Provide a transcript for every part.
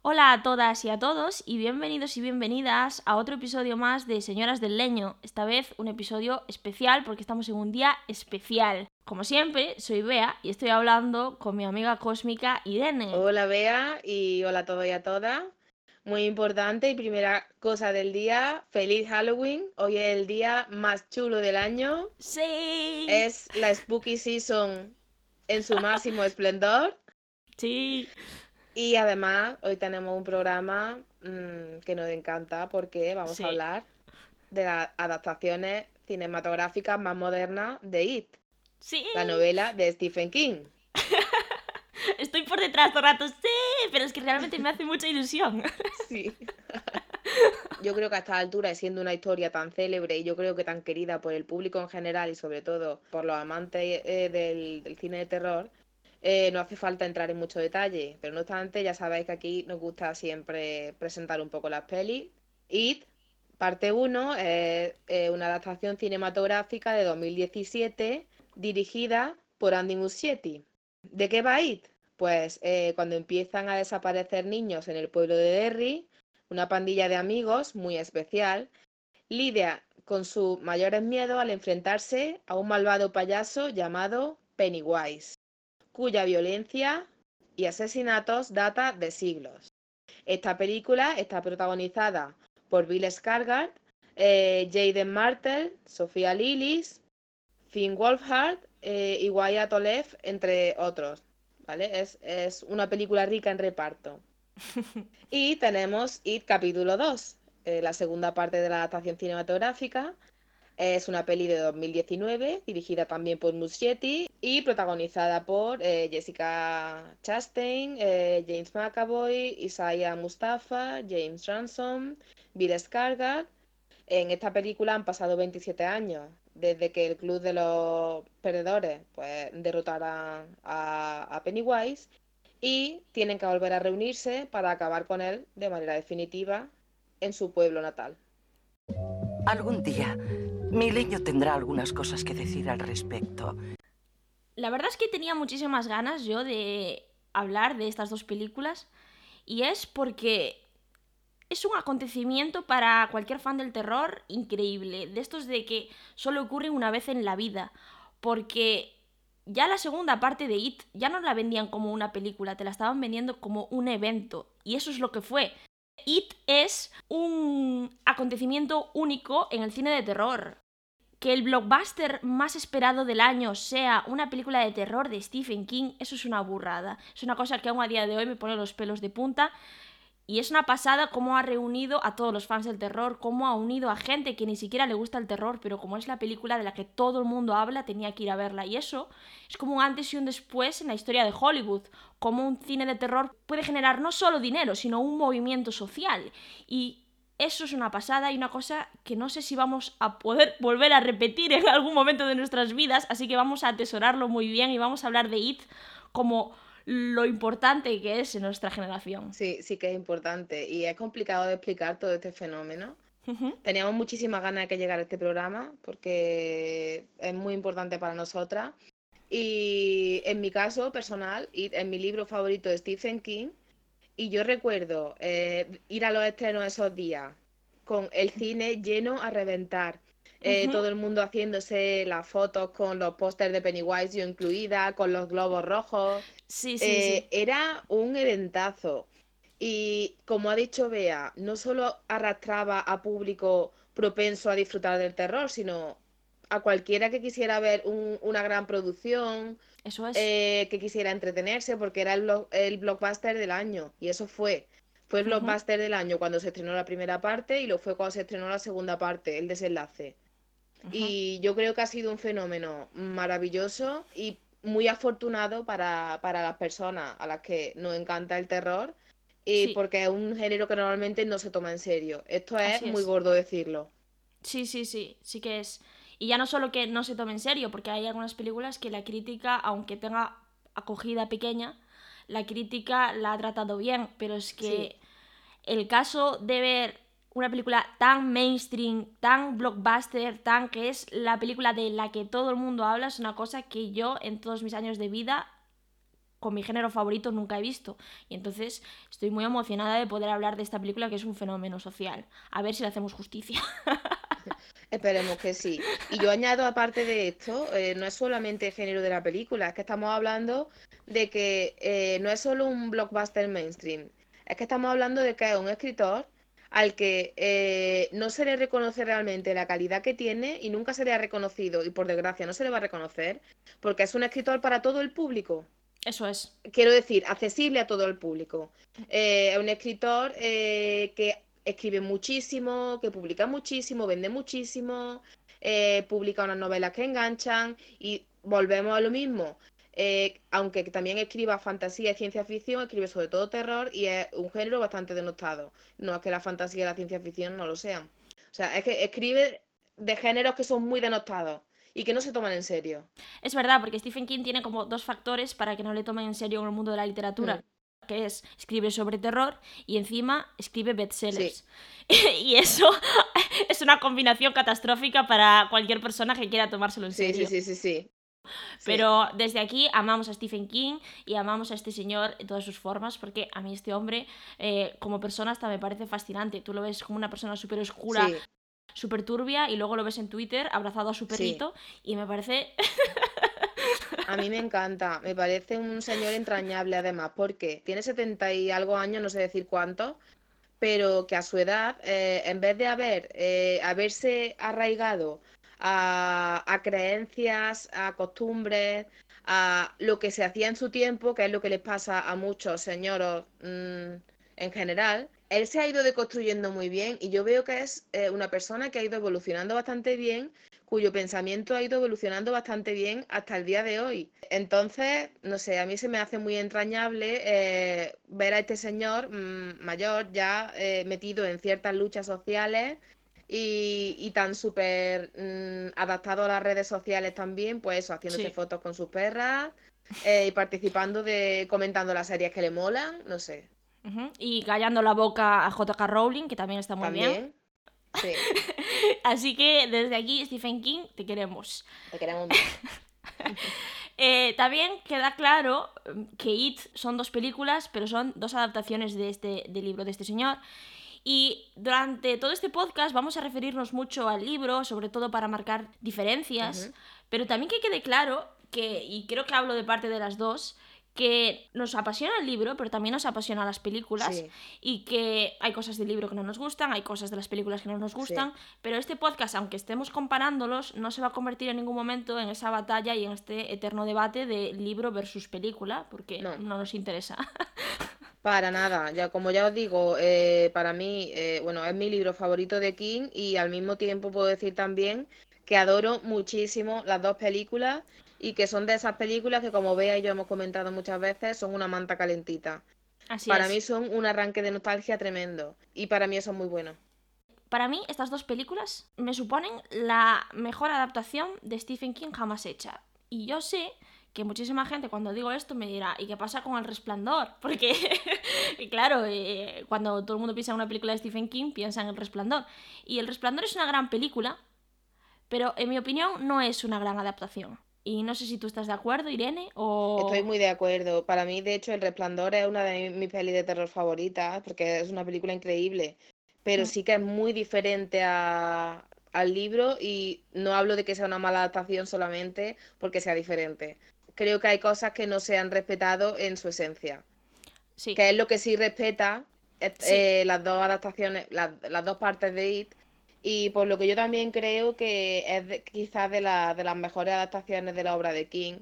Hola a todas y a todos y bienvenidos y bienvenidas a otro episodio más de Señoras del Leño. Esta vez un episodio especial porque estamos en un día especial. Como siempre, soy Bea y estoy hablando con mi amiga cósmica Irene. Hola Bea y hola a todos y a todas. Muy importante y primera cosa del día, feliz Halloween. Hoy es el día más chulo del año. Sí. Es la Spooky Season en su máximo esplendor. Sí. Y además hoy tenemos un programa mm, que nos encanta porque vamos Sí. a hablar de las adaptaciones cinematográficas más modernas de It, Sí. la novela de Stephen King. Estoy por detrás todo rato. Sí. Pero es que realmente me hace mucha ilusión. Sí. Yo creo que a esta altura, siendo una historia tan célebre y yo creo que tan querida por el público en general y sobre todo por los amantes eh, del, cine de terror, eh, no hace falta entrar en mucho detalle. Pero no obstante, ya sabéis que aquí nos gusta siempre presentar un poco las pelis. It, parte 1, es una adaptación cinematográfica de 2017 dirigida por Andy Muschietti. ¿De qué va It? Pues eh, cuando empiezan a desaparecer niños en el pueblo de Derry, una pandilla de amigos muy especial lidia con sus mayores miedos al enfrentarse a un malvado payaso llamado Pennywise, cuya violencia y asesinatos data de siglos. Esta película está protagonizada por Bill Skarsgård, eh, Jaden Martell, Sofía Lillis, Finn Wolfhard eh, y Wyatt Olev, entre otros. ¿Vale? Es, es una película rica en reparto. Y tenemos It capítulo 2, eh, la segunda parte de la adaptación cinematográfica. Es una peli de 2019, dirigida también por Muschietti y protagonizada por eh, Jessica Chastain, eh, James McAvoy, Isaiah Mustafa, James Ransom, Bill Skarsgård. En esta película han pasado 27 años desde que el Club de los Perdedores pues, derrotara a, a Pennywise y tienen que volver a reunirse para acabar con él de manera definitiva en su pueblo natal. Algún día, mi leño tendrá algunas cosas que decir al respecto. La verdad es que tenía muchísimas ganas yo de hablar de estas dos películas y es porque es un acontecimiento para cualquier fan del terror increíble, de estos de que solo ocurren una vez en la vida, porque ya la segunda parte de It ya no la vendían como una película, te la estaban vendiendo como un evento y eso es lo que fue. It es un acontecimiento único en el cine de terror. Que el blockbuster más esperado del año sea una película de terror de Stephen King, eso es una burrada. Es una cosa que aún a día de hoy me pone los pelos de punta. Y es una pasada cómo ha reunido a todos los fans del terror, cómo ha unido a gente que ni siquiera le gusta el terror, pero como es la película de la que todo el mundo habla, tenía que ir a verla. Y eso es como un antes y un después en la historia de Hollywood, cómo un cine de terror puede generar no solo dinero, sino un movimiento social. Y eso es una pasada y una cosa que no sé si vamos a poder volver a repetir en algún momento de nuestras vidas, así que vamos a atesorarlo muy bien y vamos a hablar de It como lo importante que es en nuestra generación. Sí, sí que es importante y es complicado de explicar todo este fenómeno. Teníamos muchísimas ganas de que llegara este programa porque es muy importante para nosotras. Y en mi caso personal, y en mi libro favorito de Stephen King, y yo recuerdo eh, ir a los estrenos esos días con el cine lleno a reventar. Eh, todo el mundo haciéndose las fotos con los pósters de Pennywise, yo incluida, con los globos rojos. Sí, sí, Eh, sí. era un eventazo. Y como ha dicho Bea, no solo arrastraba a público propenso a disfrutar del terror, sino a cualquiera que quisiera ver un- una gran producción, Eso es. eh, que quisiera entretenerse, porque era el, blo- el blockbuster del año. Y eso fue. Fue el blockbuster del año cuando se estrenó la primera parte y lo fue cuando se estrenó la segunda parte, el desenlace. Y yo creo que ha sido un fenómeno maravilloso y muy afortunado para, para las personas a las que nos encanta el terror, y Sí. porque es un género que normalmente no se toma en serio. Esto es muy gordo decirlo. Sí, sí, sí, sí que es. Y ya no solo que no se tome en serio, porque hay algunas películas que la crítica, aunque tenga acogida pequeña, la crítica la ha tratado bien, pero es que Sí. el caso de ver una película tan mainstream, tan blockbuster, tan que es la película de la que todo el mundo habla, es una cosa que yo en todos mis años de vida con mi género favorito nunca he visto. Y entonces estoy muy emocionada de poder hablar de esta película que es un fenómeno social. A ver si le hacemos justicia. Esperemos que sí. Y yo añado, aparte de esto, eh, no es solamente el género de la película, es que estamos hablando de que eh, no es solo un blockbuster mainstream, es que estamos hablando de que es un escritor al que eh, no se le reconoce realmente la calidad que tiene y nunca se le ha reconocido, y por desgracia no se le va a reconocer, porque es un escritor para todo el público. Eso es. Quiero decir, accesible a todo el público. Es un escritor que escribe muchísimo, que publica muchísimo, vende muchísimo, eh, publica unas novelas que enganchan y volvemos a lo mismo. Eh, aunque también escriba fantasía y ciencia ficción, escribe sobre todo terror y es un género bastante denostado. No es que la fantasía y la ciencia ficción no lo sean. O sea, es que escribe de géneros que son muy denostados y que no se toman en serio. Es verdad, porque Stephen King tiene como dos factores para que no le tomen en serio en el mundo de la literatura. Mm que es escribe sobre terror y encima escribe bestsellers. y eso es una combinación catastrófica para cualquier persona que quiera tomárselo en serio. Sí, sí, sí, sí. Pero desde aquí amamos a Stephen King y amamos a este señor en todas sus formas, porque a mí este hombre eh, como persona hasta me parece fascinante. Tú lo ves como una persona súper oscura, súper turbia, y luego lo ves en Twitter abrazado a su perrito, y me parece A mí me encanta, me parece un señor entrañable además, porque tiene 70 y algo años, no sé decir cuántos, pero que a su edad, eh, en vez de haber, eh, haberse arraigado a, creencias, a costumbres, a lo que se hacía en su tiempo, que es lo que les pasa a muchos señoros mm, en general, él se ha ido deconstruyendo muy bien y yo veo que es eh, una persona que ha ido evolucionando bastante bien cuyo pensamiento ha ido evolucionando bastante bien hasta el día de hoy. Entonces, no sé, a mí se me hace muy entrañable eh, ver a este señor mm, mayor ya eh, metido en ciertas luchas sociales y, tan súper mm, adaptado a las redes sociales también, pues eso, haciéndose fotos con sus perras eh, y participando de comentando las series que le molan, no sé. Y callando la boca a JK Rowling, que también está muy bien. Así que desde aquí, Stephen King, te queremos. Te queremos. eh, también queda claro mm, que It son dos películas, pero son dos adaptaciones de este, del libro de este señor. Y durante todo este podcast vamos a referirnos mucho al libro, sobre todo para marcar diferencias, pero también que quede claro que, y creo que hablo de parte de las dos, que nos apasiona el libro, pero también nos apasiona las películas y que hay cosas del libro que no nos gustan, hay cosas de las películas que no nos gustan, pero este podcast, aunque estemos comparándolos, no se va a convertir en ningún momento en esa batalla y en este eterno debate de libro versus película, porque no, nos interesa. Para nada, ya como ya os digo, eh, para mí, eh, bueno, es mi libro favorito de King y al mismo tiempo puedo decir también que adoro muchísimo las dos películas y que son de esas películas que como vea y yo hemos comentado muchas veces son una manta calentita. para mí son un arranque de nostalgia tremendo y para mí eso es muy bueno. Para mí estas dos películas me suponen la mejor adaptación de Stephen King jamás hecha. Y yo sé que muchísima gente cuando digo esto me dirá, ¿y qué pasa con El Resplandor? Porque, claro, eh, cuando todo el mundo piensa en una película de Stephen King, piensa en El Resplandor. Y El Resplandor es una gran película, pero en mi opinión no es una gran adaptación. Y no sé si tú estás de acuerdo, Irene, o... Estoy muy de acuerdo. Para mí, de hecho, El Resplandor es una de mis pelis de terror favoritas, porque es una película increíble, pero mm. sí que es muy diferente a, al libro y no hablo de que sea una mala adaptación solamente porque sea diferente. Creo que hay cosas que no se han respetado en su esencia. Sí. Que es lo que sí respeta eh, las dos adaptaciones, las, las dos partes de It, y por lo que yo también creo que es quizás de, de las mejores adaptaciones de la obra de King.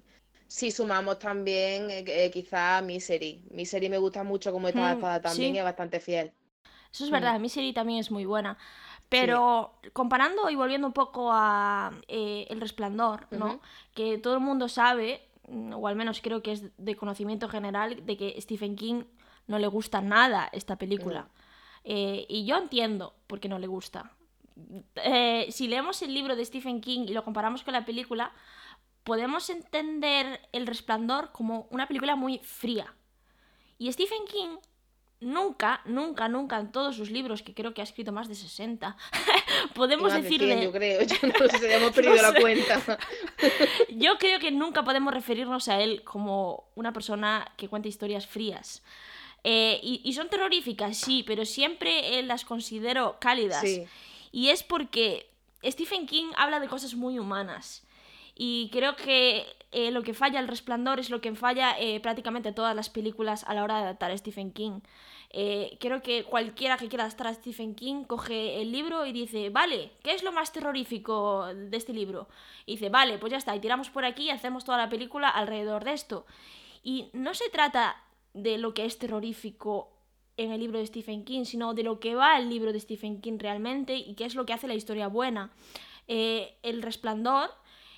Si sumamos también eh, eh, quizás Misery. Misery me gusta mucho como está adaptada mm, también y es bastante fiel. Eso es verdad, mm. Misery también es muy buena. Pero comparando y volviendo un poco a eh, El Resplandor, ¿no? Que todo el mundo sabe, mm, o al menos creo que es de conocimiento general, de que Stephen King no le gusta nada esta película. y yo entiendo por qué no le gusta. Eh, si leemos el libro de Stephen King y lo comparamos con la película, podemos entender El Resplandor como una película muy fría. Y Stephen King nunca, nunca, nunca en todos sus libros, que creo que ha escrito más de 60, podemos Más de decirle... 100, yo creo, yo no sé, hemos perdido No la sé. cuenta. Yo creo que nunca podemos referirnos a él como una persona que cuenta historias frías. Eh, y, y son terroríficas, sí, pero siempre eh, las considero cálidas. Sí, Y es porque Stephen King habla de cosas muy humanas. Y creo que eh, lo que falla El Resplandor es lo que falla eh, prácticamente todas las películas a la hora de adaptar a Stephen King. Eh, creo que cualquiera que quiera adaptar a Stephen King coge el libro y dice, vale, ¿qué es lo más terrorífico de este libro? Y dice, vale, pues ya está, y tiramos por aquí y hacemos toda la película alrededor de esto. Y no se trata de lo que es terrorífico en el libro de Stephen King, sino de lo que va el libro de Stephen King realmente y qué es lo que hace la historia buena. Eh, el Resplandor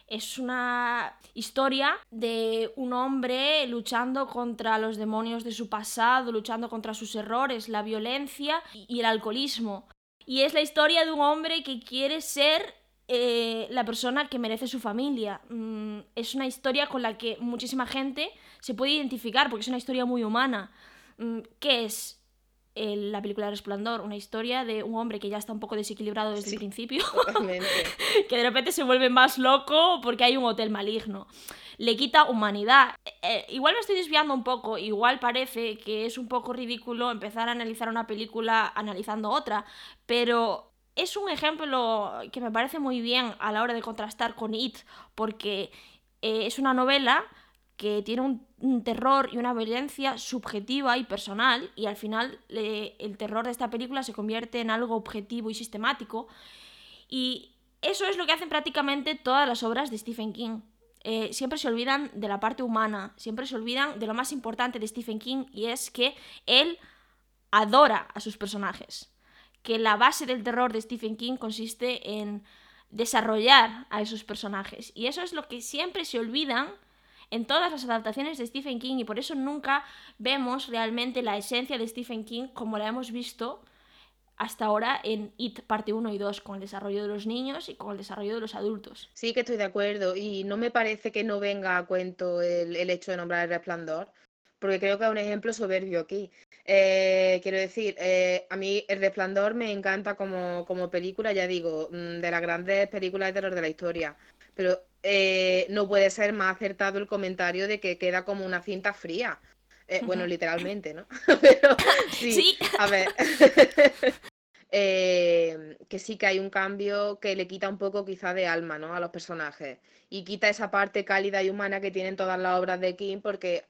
es una historia de un hombre luchando contra los demonios de su pasado, luchando contra sus errores, la violencia y el alcoholismo. Y es la historia de un hombre que quiere ser eh, la persona que merece su familia. Mm, es una historia con la que muchísima gente se puede identificar porque es una historia muy humana. Mm, ¿Qué es el- la película Resplandor? Una historia de un hombre que ya está un poco desequilibrado desde Sí. el principio que de repente se vuelve más loco porque hay un hotel maligno. Le quita humanidad. Eh, eh, igual me estoy desviando un poco, igual parece que es un poco ridículo empezar a analizar una película analizando otra, pero es un ejemplo que me parece muy bien a la hora de contrastar con It, porque eh, es una novela que tiene un, un terror y una violencia subjetiva y personal, y al final el terror de esta película se convierte en algo objetivo y sistemático, y eso es lo que hacen prácticamente todas las obras de Stephen King. Eh, siempre se olvidan de la parte humana, siempre se olvidan de lo más importante de Stephen King y es que él adora a sus personajes. Que la base del terror de Stephen King consiste en desarrollar a esos personajes. Y eso es lo que siempre se olvidan en todas las adaptaciones de Stephen King y por eso nunca vemos realmente la esencia de Stephen King como la hemos visto hasta ahora en It parte 1 y 2, con el desarrollo de los niños y con el desarrollo de los adultos. Sí que estoy de acuerdo y no me parece que no venga a cuento el, hecho de nombrar el resplandor, porque creo que es un ejemplo soberbio aquí. Eh, quiero decir, eh, a mí el resplandor me encanta como, como película, ya digo, mm, de las grandes películas de terror de la historia, pero eh, no puede ser más acertado el comentario de que queda como una cinta fría. Eh, bueno, literalmente, ¿no? Pero sí, Sí. a ver. eh, que sí que hay un cambio que le quita un poco quizá de alma, ¿no? A los personajes. Y quita esa parte cálida y humana que tienen todas las obras de King, porque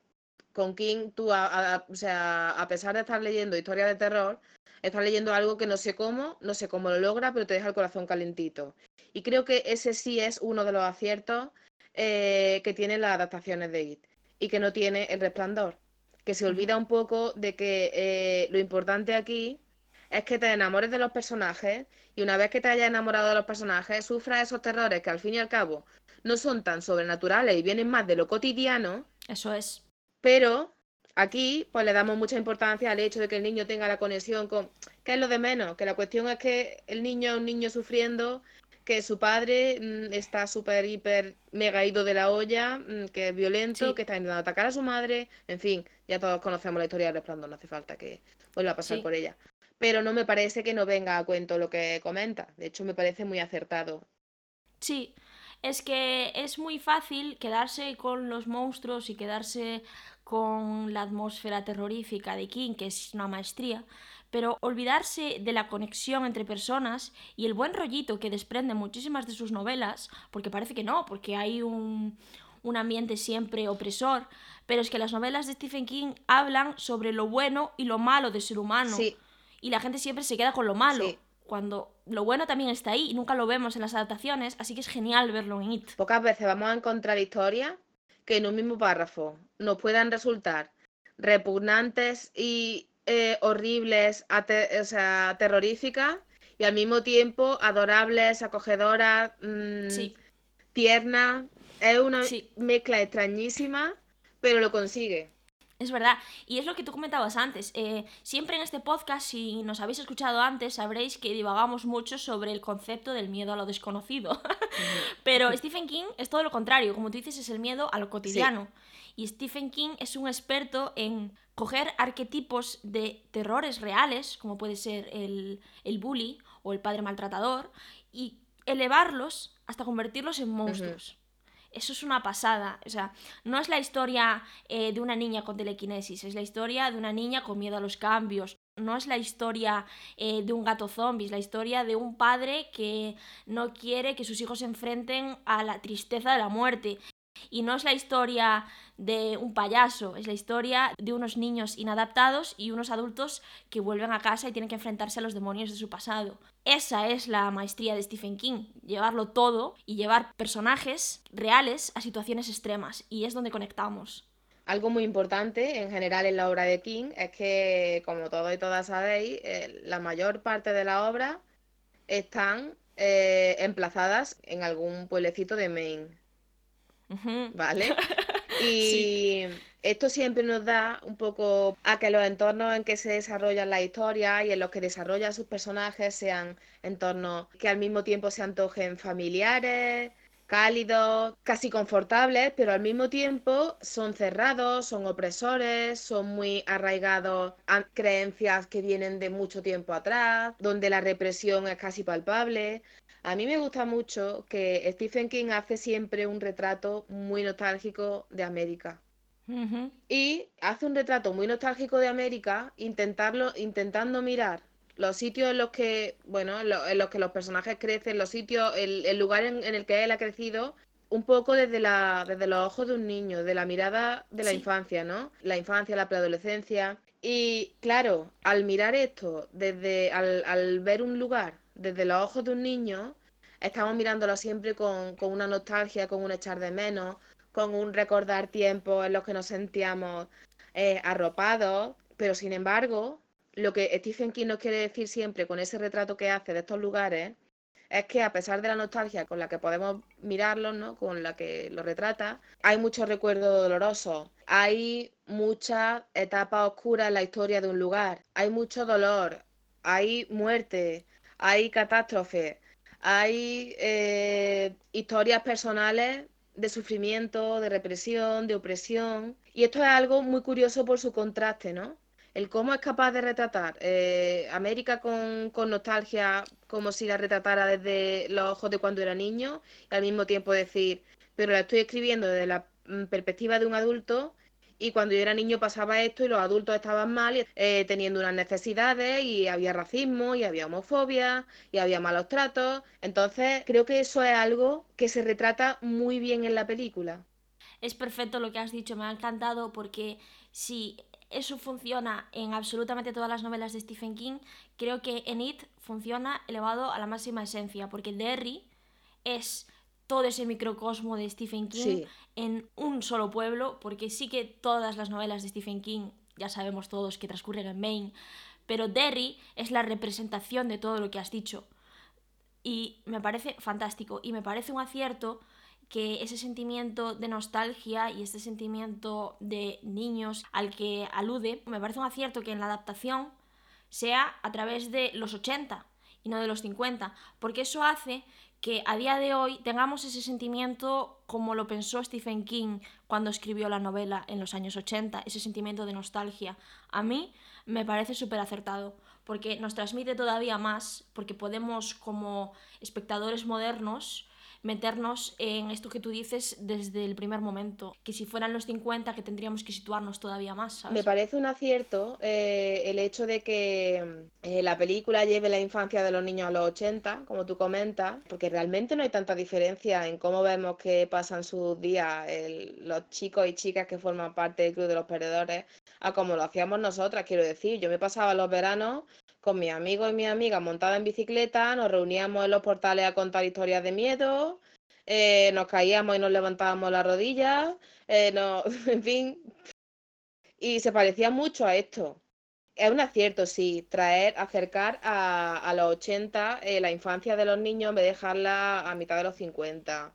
con King tú, a, a- o sea, a pesar de estar leyendo historias de terror, estás leyendo algo que no sé cómo, no sé cómo lo logra, pero te deja el corazón calentito. Y creo que ese sí es uno de los aciertos eh, que tienen las adaptaciones de It y que no tiene El Resplandor, que se olvida un poco de que eh, lo importante aquí es que te enamores de los personajes y una vez que te hayas enamorado de los personajes, sufras esos terrores que al fin y al cabo no son tan sobrenaturales y vienen más de lo cotidiano, Eso es. Pero aquí pues le damos mucha importancia al hecho de que el niño tenga la conexión con... ¿Qué es lo de menos? Que la cuestión es que el niño es un niño sufriendo, que su padre mm, está súper, hiper, mega ido de la olla, mm, que es violento, Sí. que está intentando atacar a su madre, en fin, ya todos conocemos la historia del resplandor, no hace falta que vuelva a pasar Sí. por ella. Pero no me parece que no venga a cuento lo que comenta, de hecho me parece muy acertado. Sí, es que es muy fácil quedarse con los monstruos y quedarse con la atmósfera terrorífica de King, que es una maestría, pero olvidarse de la conexión entre personas y el buen rollito que desprenden muchísimas de sus novelas, porque parece que no, porque hay un, un ambiente siempre opresor, pero es que las novelas de Stephen King hablan sobre lo bueno y lo malo del ser humano Sí, y la gente siempre se queda con lo malo. Sí. Cuando lo bueno también está ahí y nunca lo vemos en las adaptaciones, así que es genial verlo en It. Pocas veces vamos a encontrar historias que en un mismo párrafo nos puedan resultar repugnantes y eh, horribles, o sea, terroríficas, y al mismo tiempo adorables, acogedoras, mm, Sí, tiernas. Es una Sí. mezcla extrañísima, pero lo consigue. Es verdad, y es lo que tú comentabas antes. Eh, siempre en este podcast, si nos habéis escuchado antes, sabréis que divagamos mucho sobre el concepto del miedo a lo desconocido. Pero Stephen King es todo lo contrario, como tú dices, es el miedo a lo cotidiano. Y Stephen King es un experto en coger arquetipos de terrores reales, como puede ser el, el bully o el padre maltratador, y elevarlos hasta convertirlos en monstruos. Eso es una pasada. O sea, no es la historia eh, de una niña con telequinesis, es la historia de una niña con miedo a los cambios. No es la historia eh, de un gato zombie, es la historia de un padre que no quiere que sus hijos se enfrenten a la tristeza de la muerte. Y no es la historia de un payaso, es la historia de unos niños inadaptados y unos adultos que vuelven a casa y tienen que enfrentarse a los demonios de su pasado. Esa es la maestría de Stephen King, llevarlo todo y llevar personajes reales a situaciones extremas, y es donde conectamos. Algo muy importante en general en la obra de King es que, como todos y todas sabéis, eh, la mayor parte de la obra están eh, emplazadas en algún pueblecito de Maine. ¿Vale? Y esto siempre nos da un poco a que los entornos en que se desarrollan las historias y en los que desarrollan sus personajes sean entornos que al mismo tiempo se antojen familiares, cálidos, casi confortables, pero al mismo tiempo son cerrados, son opresores, son muy arraigados a creencias que vienen de mucho tiempo atrás, donde la represión es casi palpable. A mí me gusta mucho que Stephen King hace siempre un retrato muy nostálgico de América. Y hace un retrato muy nostálgico de América, intentarlo, intentando mirar los sitios en los que, bueno, en los que los personajes crecen, los sitios, el, lugar en, el que él ha crecido, un poco desde, la, desde los ojos de un niño, de la mirada de la infancia, ¿no? La infancia, la preadolescencia. Y claro, al mirar esto, desde al, al ver un lugar desde los ojos de un niño, estamos mirándolo siempre con, una nostalgia, con un echar de menos, con un recordar tiempos en los que nos sentíamos eh, arropados, pero sin embargo, lo que Stephen King nos quiere decir siempre con ese retrato que hace de estos lugares es que a pesar de la nostalgia con la que podemos mirarlos, ¿no? con la que lo retrata, hay muchos recuerdos dolorosos, hay muchas etapas oscuras en la historia de un lugar, hay mucho dolor, hay muerte, hay catástrofes, hay eh, historias personales de sufrimiento, de represión, de opresión. Y esto es algo muy curioso por su contraste, ¿no? El cómo es capaz de retratar eh, América con, con, nostalgia, como si la retratara desde los ojos de cuando era niño, y al mismo tiempo decir, pero la estoy escribiendo desde la mm, perspectiva de un adulto y cuando yo era niño pasaba esto y los adultos estaban mal, eh, teniendo unas necesidades y había racismo y había homofobia y había malos tratos. Entonces creo que eso es algo que se retrata muy bien en la película. Es perfecto lo que has dicho, me ha encantado porque si eso funciona en absolutamente todas las novelas de Stephen King, creo que en It funciona elevado a la máxima esencia, porque Derry es todo ese microcosmo de Stephen King en un solo pueblo, porque sí que todas las novelas de Stephen King, ya sabemos todos que transcurren en Maine, pero Derry es la representación de todo lo que has dicho. Y me parece fantástico y me parece un acierto que ese sentimiento de nostalgia y este sentimiento de niños al que alude, me parece un acierto que en la adaptación sea a través de los 80 y no de los 50, porque eso hace que a día de hoy tengamos ese sentimiento como lo pensó Stephen King cuando escribió la novela en los años 80, ese sentimiento de nostalgia. A mí me parece súper acertado, porque nos transmite todavía más, porque podemos como espectadores modernos meternos en esto que tú dices desde el primer momento, que si fueran los 50 que tendríamos que situarnos todavía más. Me parece un acierto eh, el hecho de que eh, la película lleve la infancia de los niños a los 80, como tú comentas, porque realmente no hay tanta diferencia en cómo vemos que pasan sus días los chicos y chicas que forman parte del Club de los Perdedores a como lo hacíamos nosotras, quiero decir, yo me pasaba los veranos con mis amigos y mis amigas montadas en bicicleta, nos reuníamos en los portales a contar historias de miedo, eh, nos caíamos y nos levantábamos las rodillas, eh, no, en fin, y se parecía mucho a esto. Es un acierto, sí, traer, acercar a, los 80 eh, la infancia de los niños en vez de dejarla a mitad de los 50.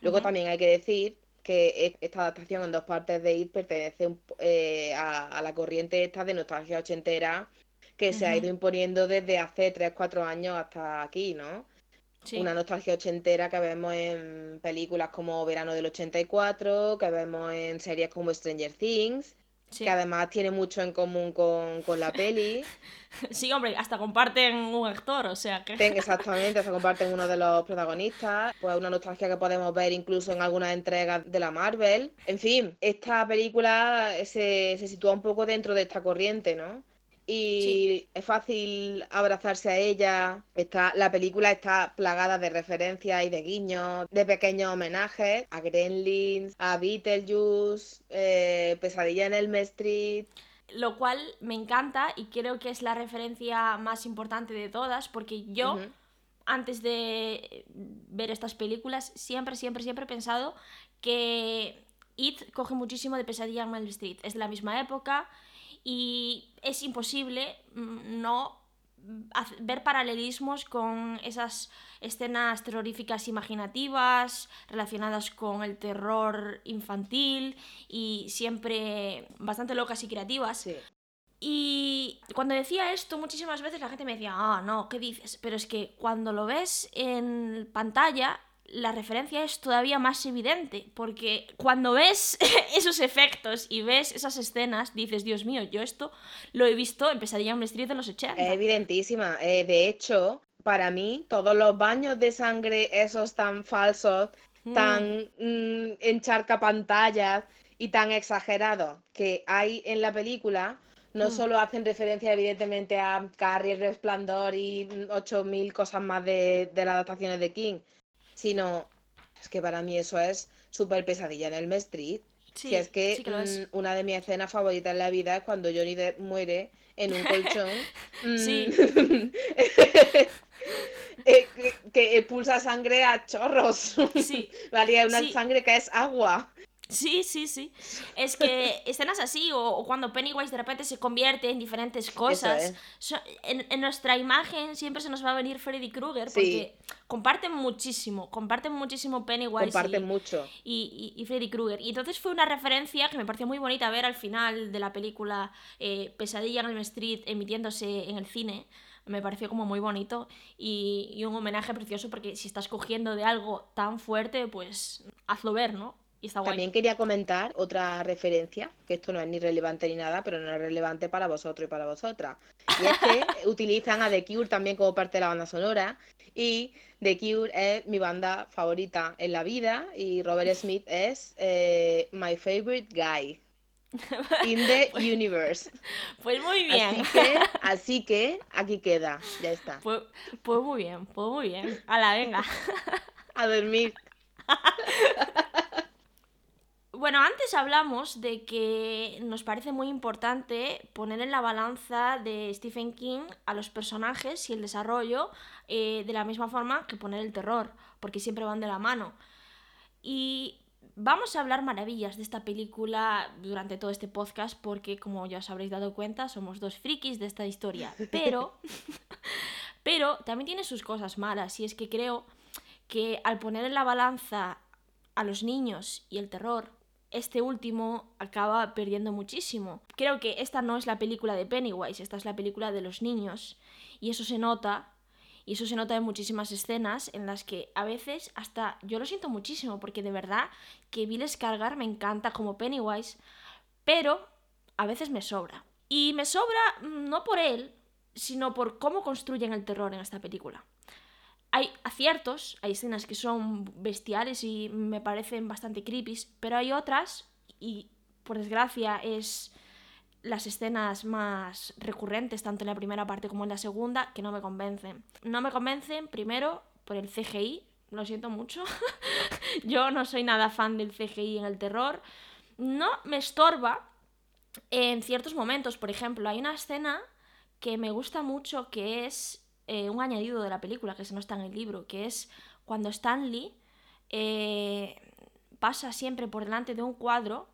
Luego también hay que decir que e, esta adaptación en dos partes de It pertenece eh, a, la corriente esta de nostalgia ochentera que se ha ido imponiendo desde hace 3-4 años hasta aquí, ¿no? Una nostalgia ochentera que vemos en películas como Verano del 84, que vemos en series como Stranger Things, que además tiene mucho en común con, la peli. Sí, hombre, hasta comparten un actor, o sea que... Exactamente, se comparten uno de los protagonistas. Pues una nostalgia que podemos ver incluso en algunas entregas de la Marvel. En fin, esta película se, se sitúa un poco dentro de esta corriente, ¿no? Y es fácil abrazarse a ella. Está, la película está plagada de referencias y de guiños, de pequeños homenajes a Gremlins, a Beetlejuice, eh, Pesadilla en el Street. Lo cual me encanta y creo que es la referencia más importante de todas, porque yo, antes de ver estas películas, siempre, siempre, siempre he pensado que It coge muchísimo de Pesadilla en el Street. Es de la misma época y es imposible mm, no ver paralelismos con esas escenas terroríficas imaginativas relacionadas con el terror infantil y siempre bastante locas y creativas. Y cuando decía esto, muchísimas veces la gente me decía, ah, no, ¿qué dices? Pero es que cuando lo ves en pantalla la referencia es todavía más evidente, porque cuando ves esos efectos y ves esas escenas, dices, Dios mío, yo esto lo he visto en Pesadilla en Street de los 80. Es evidentísima. Eh, de hecho, para mí, todos los baños de sangre, esos tan falsos, mm. tan mm, encharca pantallas y tan exagerados que hay en la película, no mm. solo hacen referencia evidentemente a Carrie, el Resplandor y 8.000 cosas más de, de las adaptaciones de King, sino es que para mí eso es súper pesadilla en el Street. Sí, es que, mm, una de mis escenas favoritas en la vida es cuando Johnny Depp muere en un colchón. sí. Mm, eh, que, expulsa sangre a chorros. Sí. Vale, una sangre que es agua. Sí, sí, sí. Es que escenas así, o, cuando Pennywise de repente se convierte en diferentes cosas. en, nuestra imagen siempre se nos va a venir Freddy Krueger, porque comparten muchísimo, comparten muchísimo Pennywise. Comparten mucho. Y, y, Freddy Krueger. Y entonces fue una referencia que me pareció muy bonita ver al final de la película eh, Pesadilla en el Street emitiéndose en el cine me pareció como muy bonito y, y, un homenaje precioso porque si estás cogiendo de algo tan fuerte, pues hazlo ver, ¿no? También quería comentar otra referencia, que esto no es ni relevante ni nada, pero no es relevante para vosotros y para vosotras. Y es que utilizan a The Cure también como parte de la banda sonora. Y The Cure es mi banda favorita en la vida. Y Robert Smith es eh, my favorite guy. In the pues universe. Pues muy bien. Así que, aquí queda. Ya está. Pues, pues muy bien, pues muy bien. A la venga. A dormir. Bueno, antes hablamos de que nos parece muy importante poner en la balanza de Stephen King a los personajes y el desarrollo eh, de la misma forma que poner el terror, porque siempre van de la mano. Y vamos a hablar maravillas de esta película durante todo este podcast, porque como ya os habréis dado cuenta, somos dos frikis de esta historia. Pero, pero también tiene sus cosas malas, y es que creo que al poner en la balanza a los niños y el terror, este último acaba perdiendo muchísimo. Creo que esta no es la película de Pennywise, esta es la película de los niños. Y eso se nota, y eso se nota en muchísimas escenas en las que a veces hasta yo lo siento muchísimo, porque de verdad que Bill Scargar me encanta como Pennywise, pero a veces me sobra. Y me sobra mm, no por él, sino por cómo construyen el terror en esta película hay aciertos, hay escenas que son bestiales y me parecen bastante creepy, pero hay otras, y por desgracia es las escenas más recurrentes, tanto en la primera parte como en la segunda, que no me convencen. No me convencen, primero, por el CGI, lo siento mucho. Yo no soy nada fan del CGI en el terror. No me estorba en ciertos momentos. Por ejemplo, hay una escena que me gusta mucho que es eh, un añadido de la película que se no está en el libro, que es cuando Stanley eh, pasa siempre por delante de un cuadro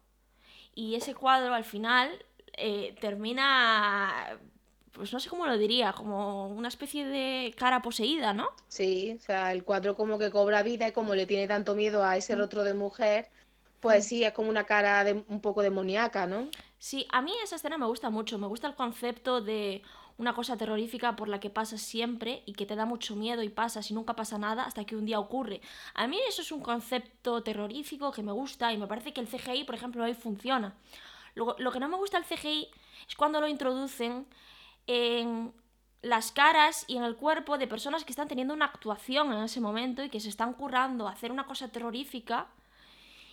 y ese cuadro al final eh, termina, pues no sé cómo lo diría, como una especie de cara poseída, ¿no? Sí, o sea, el cuadro como que cobra vida y como le tiene tanto miedo a ese mm. rostro de mujer, Pues sí, es como una cara de, un poco demoníaca, ¿no? Sí, a mí esa escena me gusta mucho, me gusta el concepto de una cosa terrorífica por la que pasas siempre y que te da mucho miedo y pasas y nunca pasa nada hasta que un día ocurre. A mí eso es un concepto terrorífico que me gusta y me parece que el CGI, por ejemplo, ahí funciona. Lo, lo que no me gusta el CGI es cuando lo introducen en las caras y en el cuerpo de personas que están teniendo una actuación en ese momento y que se están currando a hacer una cosa terrorífica.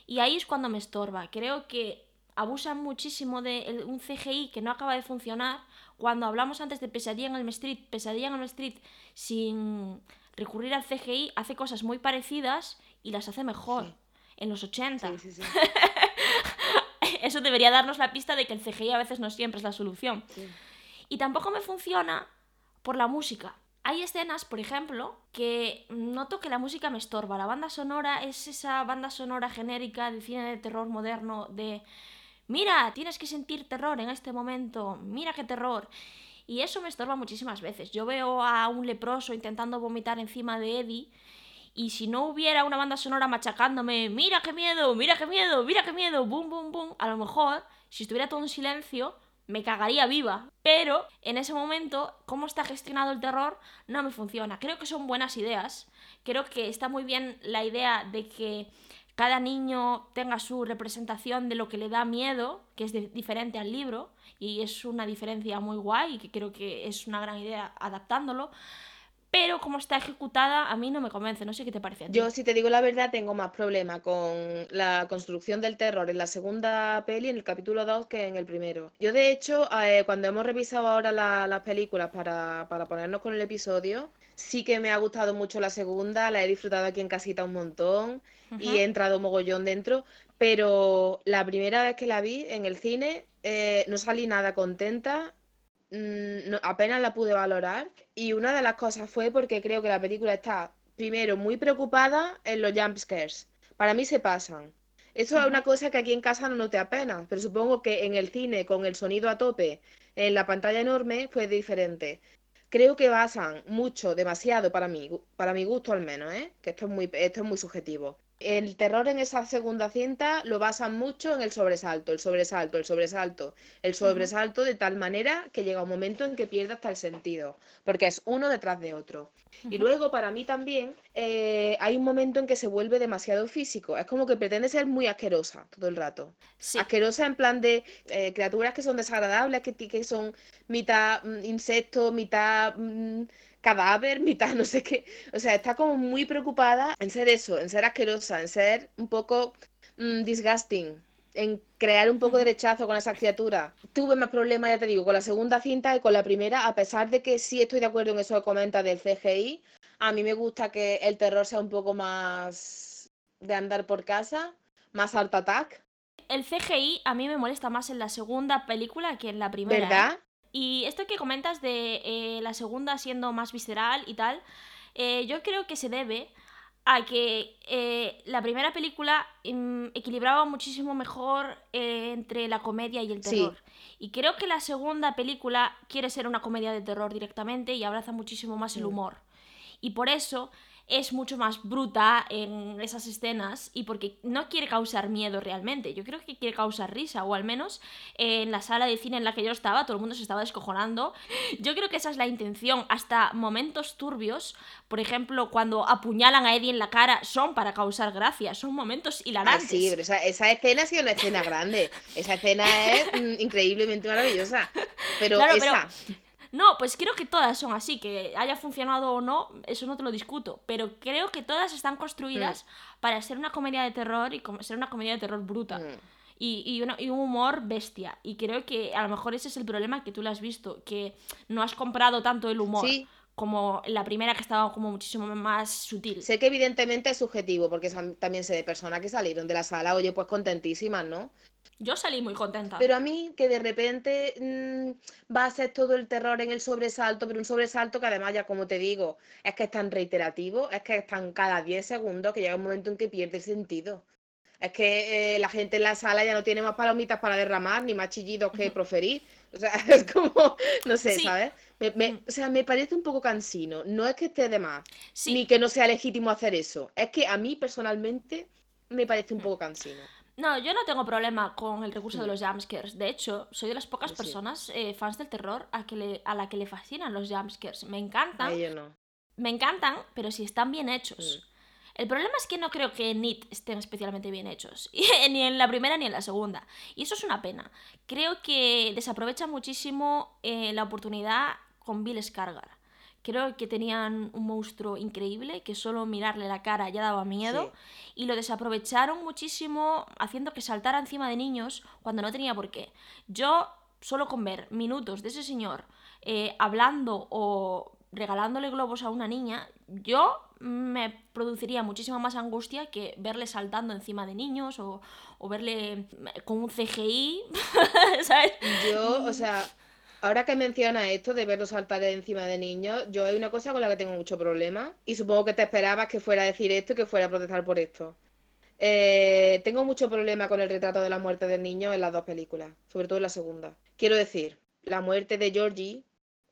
Y ahí es cuando me estorba. Creo que abusan muchísimo de un CGI que no acaba de funcionar. Cuando hablamos antes de Pesadilla en el Street, Pesadilla en el Street sin recurrir al CGI hace cosas muy parecidas y las hace mejor. En los 80. Eso debería darnos la pista de que el CGI a veces no siempre es la solución. Y tampoco me funciona por la música. Hay escenas, por ejemplo, que noto que la música me estorba. La banda sonora es esa banda sonora genérica de cine de terror moderno de mira, tienes que sentir terror en este momento, mira qué terror. Y eso me estorba muchísimas veces. Yo veo a un leproso intentando vomitar encima de Eddie y si no hubiera una banda sonora machacándome, mira qué miedo, mira qué miedo, mira qué miedo, boom, boom, boom, a lo mejor, si estuviera todo en silencio, me cagaría viva. Pero en ese momento, cómo está gestionado el terror, no me funciona. Creo que son buenas ideas. Creo que está muy bien la idea de que cada niño tenga su representación de lo que le da miedo, que es diferente al libro, y es una diferencia muy guay, y que creo que es una gran idea adaptándolo. Pero como está ejecutada, a mí no me convence. No sé qué te parece. Yo, si te digo la verdad, tengo más problema con la construcción del terror en la segunda peli, en el capítulo 2, que en el primero. Yo, de hecho, eh, cuando hemos revisado ahora las películas para, para ponernos con el episodio, sí que me ha gustado mucho la segunda, la he disfrutado aquí en casita un montón y he entrado mogollón dentro, pero la primera vez que la vi en el cine eh, no salí nada contenta, mm, apenas la pude valorar y una de las cosas fue porque creo que la película está primero muy preocupada en los jumpscares. Para mí se pasan. Eso es una cosa que aquí en casa no noté apenas, pero supongo que en el cine con el sonido a tope, en la pantalla enorme, fue diferente creo que basan mucho, demasiado para mí, para mi gusto al menos, ¿eh? que esto es muy, esto es muy subjetivo, el terror en esa segunda cinta lo basan mucho en el sobresalto, el sobresalto, el sobresalto, el sobresalto de tal manera que llega un momento en que pierde hasta el sentido, porque es uno detrás de otro. Y luego para mí también eh, hay un momento en que se vuelve demasiado físico, es como que pretende ser muy asquerosa todo el rato. Asquerosa en plan de eh, criaturas que son desagradables, que, que son mitad mm, insecto, mitad... Mm, cadáver, mitad no sé qué. O sea, está como muy preocupada en ser eso, en ser asquerosa, en ser un poco mm, disgusting, en crear un poco de rechazo con esa criatura. Tuve más problemas, ya te digo, con la segunda cinta y con la primera, a pesar de que sí estoy de acuerdo en eso que comenta del CGI. A mí me gusta que el terror sea un poco más de andar por casa, más art attack. El CGI a mí me molesta más en la segunda película que en la primera. ¿Verdad? ¿eh? Y esto que comentas de eh, la segunda siendo más visceral y tal, eh, yo creo que se debe a que eh, la primera película mm, equilibraba muchísimo mejor entre la comedia y el terror. Y creo que la segunda película quiere ser una comedia de terror directamente y abraza muchísimo más el humor. Y por eso es mucho más bruta en esas escenas y porque no quiere causar miedo realmente. Yo creo que quiere causar risa, o al menos en la sala de cine en la que yo estaba, todo el mundo se estaba descojonando. Yo creo que esa es la intención. Hasta momentos turbios, por ejemplo, cuando apuñalan a Eddie en la cara, son para causar gracia, son momentos hilarantes. Ah, sí, pero esa, escena ha sido una escena grande. Esa escena es mm, increíblemente maravillosa. Pero esa. No, pues creo que todas son así, que haya funcionado o no, eso no te lo discuto, pero creo que todas están construidas mm. para ser una comedia de terror y ser una comedia de terror bruta. Mm. Y, y, un humor bestia. Y creo que a lo mejor ese es el problema que tú lo has visto, que no has comprado tanto el humor. como la primera que estaba como muchísimo más sutil. Sé que evidentemente es subjetivo, porque también sé de personas que salieron de la sala, oye, pues contentísimas, ¿no? Yo salí muy contenta. Pero a mí que de repente mm, va a ser todo el terror en el sobresalto, pero un sobresalto que además ya como te digo, es que es tan reiterativo, es que están cada 10 segundos que llega un momento en que pierde sentido. Es que eh, la gente en la sala ya no tiene más palomitas para derramar, ni más chillidos que proferir. O sea, es como, no sé, ¿sabes? Mm. o sea, me parece un poco cansino. No es que esté de más, ni que no sea legítimo hacer eso. Es que a mí personalmente me parece un mm. poco cansino. No, yo no tengo problema con el recurso de los jumpscares. De hecho, soy de las pocas personas eh, fans del terror a, que le, a la que le fascinan los jumpscares. Me encantan. no. Me encantan, pero si están bien hechos. Mm. El problema es que no creo que en It estén especialmente bien hechos, ni en la primera ni en la segunda. Y eso es una pena. Creo que desaprovecha muchísimo eh, la oportunidad con Bill Scargar. Creo que tenían un monstruo increíble que solo mirarle la cara ya daba miedo y lo desaprovecharon muchísimo haciendo que saltara encima de niños cuando no tenía por qué. Yo, solo con ver minutos de ese señor eh, hablando o regalándole globos a una niña, yo me produciría muchísima más angustia que verle saltando encima de niños o, o verle con un CGI, ¿sabes? Yo, o sea, Ahora que menciona esto de verlo saltar encima de niños, yo hay una cosa con la que tengo mucho problema y supongo que te esperabas que fuera a decir esto y que fuera a protestar por esto. Eh, tengo mucho problema con el retrato de la muerte del niño en las dos películas, sobre todo en la segunda. Quiero decir, la muerte de Georgie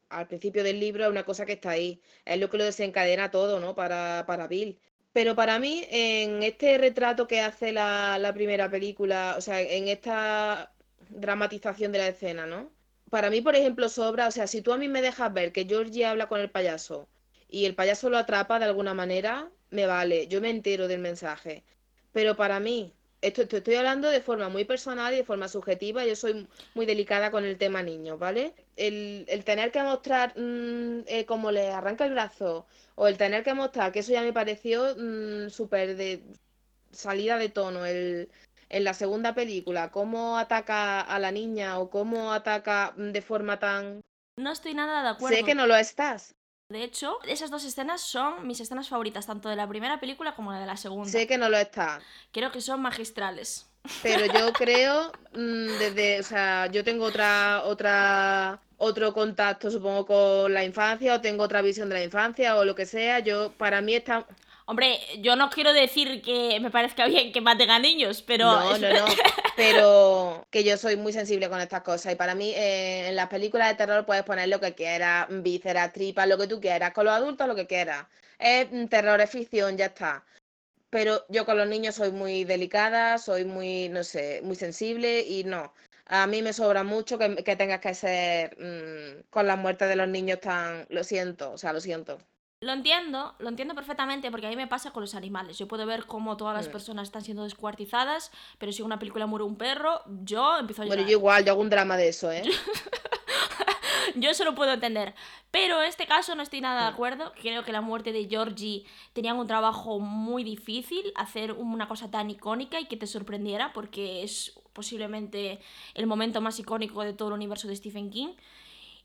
al principio del libro es una cosa que está ahí, es lo que lo desencadena todo, ¿no? Para, para Bill. Pero para mí, en este retrato que hace la, la primera película, o sea, en esta dramatización de la escena, ¿no? Para mí, por ejemplo, sobra, o sea, si tú a mí me dejas ver que Georgie habla con el payaso y el payaso lo atrapa de alguna manera, me vale, yo me entero del mensaje. Pero para mí, esto, estoy hablando de forma muy personal y de forma subjetiva, yo soy muy delicada con el tema niño, ¿vale? El, tener que mostrar mm, eh, cómo le arranca el brazo o el tener que mostrar, que eso ya me pareció mm, súper de salida de tono, el, en la segunda película, cómo ataca a la niña o cómo ataca de forma tan... No estoy nada de acuerdo. Sé que no lo estás. De hecho, esas dos escenas son mis escenas favoritas, tanto de la primera película como la de la segunda. Sé que no lo estás. Creo que son magistrales. Pero yo creo, mm, desde, o sea, yo tengo otra, otra, otro contacto, supongo, con la infancia, o tengo otra visión de la infancia, o lo que sea. Yo, para mí está Hombre, yo no quiero decir que me parezca bien que maten a niños, pero... No, no, no. Pero que yo soy muy sensible con estas cosas. Y para mí, eh, en las películas de terror puedes poner lo que quieras, vísceras, tripas, lo que tú quieras. Con los adultos, lo que quieras. Es terror, es ficción, ya está. Pero yo con los niños soy muy delicada, soy muy, no sé, muy sensible y no. A mí me sobra mucho que, tengas que ser mm, con la muerte de los niños tan... Lo siento, o sea, lo siento. Lo entiendo, lo entiendo perfectamente porque a mí me pasa con los animales. Yo puedo ver cómo todas las personas están siendo descuartizadas, pero si en una película muere un perro, yo empiezo a llorar. Bueno, yo igual, yo hago un drama de eso, ¿eh? yo eso lo puedo entender. Pero en este caso no estoy nada de acuerdo. Creo que la muerte de Georgie tenían un trabajo muy difícil, hacer una cosa tan icónica y que te sorprendiera, porque es posiblemente el momento más icónico de todo el universo de Stephen King.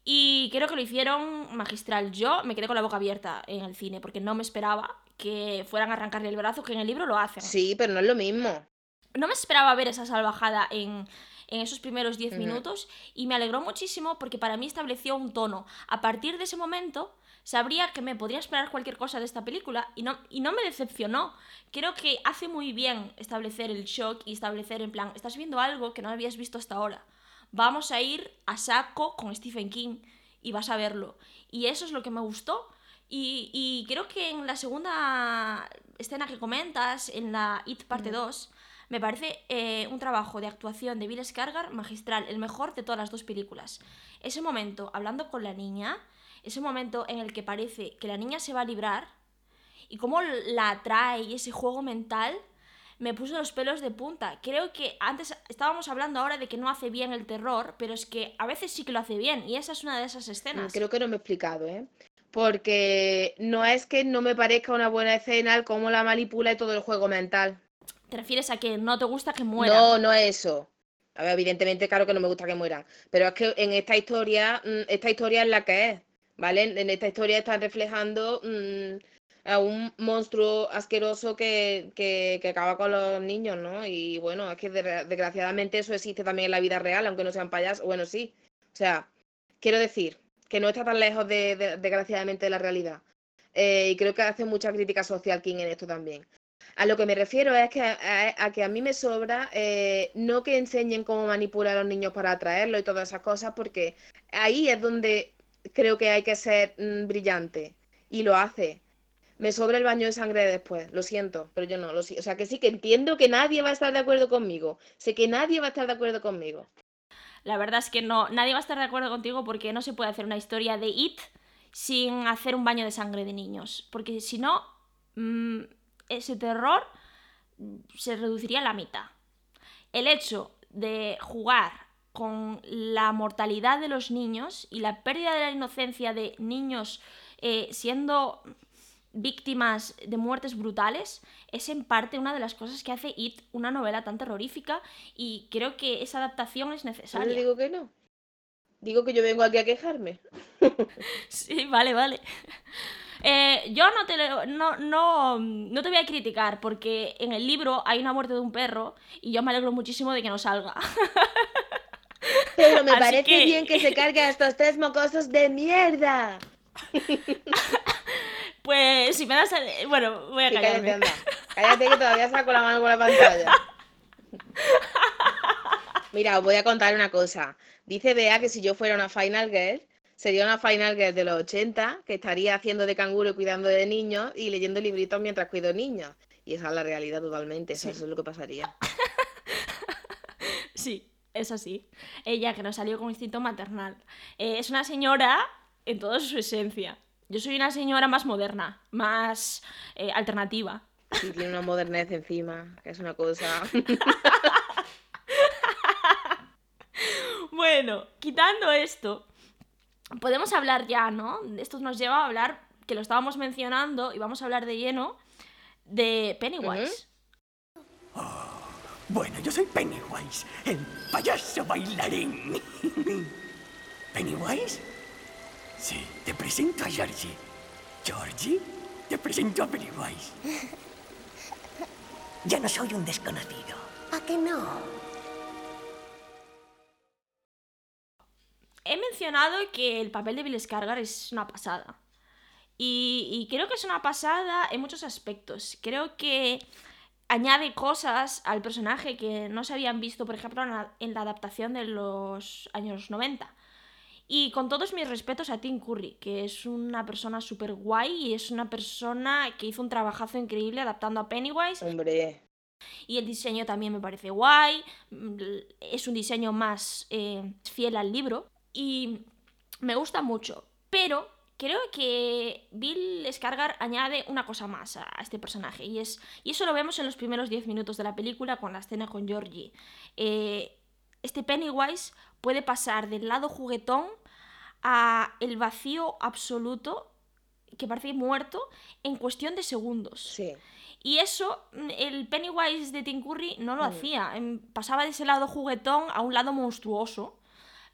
Y creo que lo hicieron magistral. Yo me quedé con la boca abierta en el cine porque no me esperaba que fueran a arrancarle el brazo, que en el libro lo hacen. Sí, pero no es lo mismo. No me esperaba ver esa salvajada en, esos primeros 10 minutos y me alegró muchísimo porque para mí estableció un tono. A partir de ese momento sabría que me podría esperar cualquier cosa de esta película y no, y no me decepcionó. Creo que hace muy bien establecer el shock y establecer en plan, estás viendo algo que no habías visto hasta ahora vamos a ir a saco con Stephen King y vas a verlo. Y eso es lo que me gustó. Y, creo que en la segunda escena que comentas, en la It parte 2, me parece eh, un trabajo de actuación de Bill Scargar magistral, el mejor de todas las dos películas. Ese momento hablando con la niña, ese momento en el que parece que la niña se va a librar y cómo la atrae y ese juego mental me puso los pelos de punta. Creo que antes estábamos hablando ahora de que no hace bien el terror, pero es que a veces sí que lo hace bien y esa es una de esas escenas. Creo que no me he explicado, ¿eh? Porque no es que no me parezca una buena escena el cómo la manipula y todo el juego mental. ¿Te refieres a que no te gusta que muera? No, no es eso. A ver, evidentemente, claro que no me gusta que mueran. Pero es que en esta historia, mm, esta historia es la que es. ¿Vale? En esta historia están reflejando mm, a un monstruo asqueroso que, que, acaba con los niños, ¿no? Y bueno, es que desgraciadamente eso existe también en la vida real, aunque no sean payasos. Bueno, sí. O sea, quiero decir que no está tan lejos de, desgraciadamente de la realidad. Eh, y creo que hace mucha crítica social King en esto también. A lo que me refiero es que a, que a mí me sobra eh, no que enseñen cómo manipular a los niños para atraerlo y todas esas cosas, porque ahí es donde creo que hay que ser mm, brillante y lo hace me sobra el baño de sangre después, lo siento, pero yo no, lo siento. O sea, que sí que entiendo que nadie va a estar de acuerdo conmigo. Sé que nadie va a estar de acuerdo conmigo. La verdad es que no, nadie va a estar de acuerdo contigo porque no se puede hacer una historia de It sin hacer un baño de sangre de niños. Porque si no, mm, ese terror se reduciría a la mitad. El hecho de jugar con la mortalidad de los niños y la pérdida de la inocencia de niños eh, siendo víctimas de muertes brutales es en parte una de las cosas que hace It una novela tan terrorífica y creo que esa adaptación es necesaria. Yo digo que no. Digo que yo vengo aquí a quejarme. sí, vale, vale. Eh, yo no te, no, no, no te voy a criticar porque en el libro hay una muerte de un perro y yo me alegro muchísimo de que no salga. Pero me parece bien que se cargue a estos tres mocosos de mierda. Pues si me das. Bueno, voy a callarme. cállate, cállate que todavía saco la mano con la pantalla. Mira, os voy a contar una cosa. Dice Bea que si yo fuera una Final Girl, sería una Final Girl de los 80, que estaría haciendo de canguro y cuidando de niños y leyendo libritos mientras cuido niños. Y esa es la realidad totalmente, eso, es lo que pasaría. Sí, es así. Ella que no salió con instinto maternal. Eh, es una señora en toda su esencia. Yo soy una señora más moderna, más eh, alternativa. Sí, tiene una modernez encima, que es una cosa. bueno, quitando esto, podemos hablar ya, ¿no? Esto nos lleva a hablar, que lo estábamos mencionando, y vamos a hablar de lleno, de Pennywise. Oh, bueno, yo soy Pennywise, el payaso bailarín. ¿Pennywise? Sí, te presento a Georgie. Georgie, te presento a Pennywise. Ya no soy un desconocido. ¿A qué no? He mencionado que el papel de Bill Skarsgård es una pasada. Y, y, creo que es una pasada en muchos aspectos. Creo que añade cosas al personaje que no se habían visto, por ejemplo, en la, en la adaptación de los años 90. Y con todos mis respetos a Tim Curry, que es una persona súper guay y es una persona que hizo un trabajazo increíble adaptando a Pennywise. Hombre. Y el diseño también me parece guay. Mm, es un diseño más eh, fiel al libro. Y me gusta mucho. Pero creo que Bill Scargar añade una cosa más a este personaje. Y, es, y eso lo vemos en los primeros 10 minutos de la película con la escena con Georgie. Eh, este Pennywise puede pasar del lado juguetón a el vacío absoluto que parece muerto en cuestión de segundos. Sí. Y eso mm, el Pennywise de Tim Curry no lo mm. hacía. Em, pasaba de ese lado juguetón a un lado monstruoso,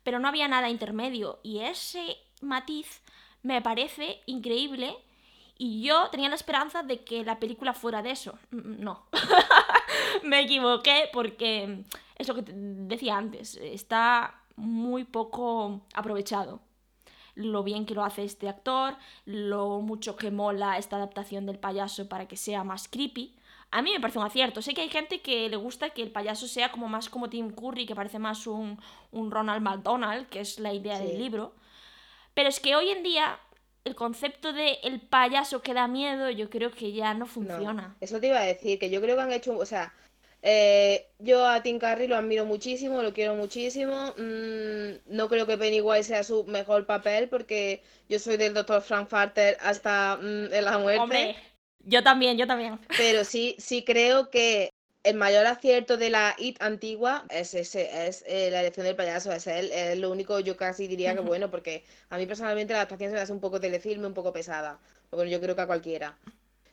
pero no había nada intermedio. Y ese matiz me parece increíble. Y yo tenía la esperanza de que la película fuera de eso. Mm, no. me equivoqué porque es lo que decía antes. Está muy poco aprovechado. Lo bien que lo hace este actor, lo mucho que mola esta adaptación del payaso para que sea más creepy. A mí me parece un acierto. Sé que hay gente que le gusta que el payaso sea como más como Tim Curry, que parece más un, Ronald McDonald, que es la idea del libro. Pero es que hoy en día el concepto de el payaso que da miedo, yo creo que ya no funciona. eso te iba a decir, que yo creo que han hecho, o sea, eh, yo a Tim Curry lo admiro muchísimo, lo quiero muchísimo. Mm, no creo que Pennywise sea su mejor papel porque yo soy del Dr. Frankfurter hasta mm, la muerte. Hombre, yo también, yo también. Pero sí, sí creo que el mayor acierto de la IT antigua es ese, es eh, la elección del payaso, es él, es lo único yo casi diría que bueno, porque a mí personalmente la adaptación se me hace un poco telefilme, un poco pesada. Bueno, yo creo que a cualquiera.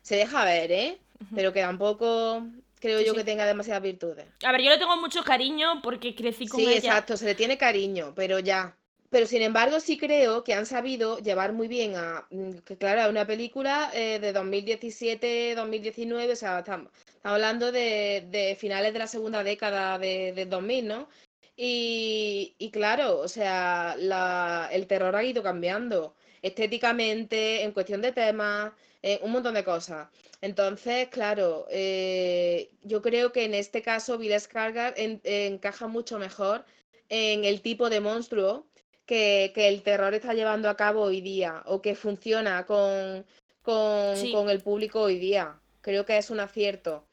Se deja ver, ¿eh? Pero que tampoco creo yo que tenga demasiadas virtudes. A ver, yo le tengo mucho cariño porque crecí con ella. Sí, exacto, se le tiene cariño, pero ya. Pero sin embargo sí creo que han sabido llevar muy bien a, mm, que claro, a una película eh, de 2017-2019, o sea, estamos, hablando de, finales de la segunda década de, 2000, ¿no? Y, y, claro, o sea, la, el terror ha ido cambiando estéticamente, en cuestión de temas, eh, un montón de cosas. Entonces, claro, eh, yo creo que en este caso Bill Skarsgård encaja mucho mejor en el tipo de monstruo que, el terror está llevando a cabo hoy día o que funciona con, con, Sí. con el público hoy día. Creo que es un acierto.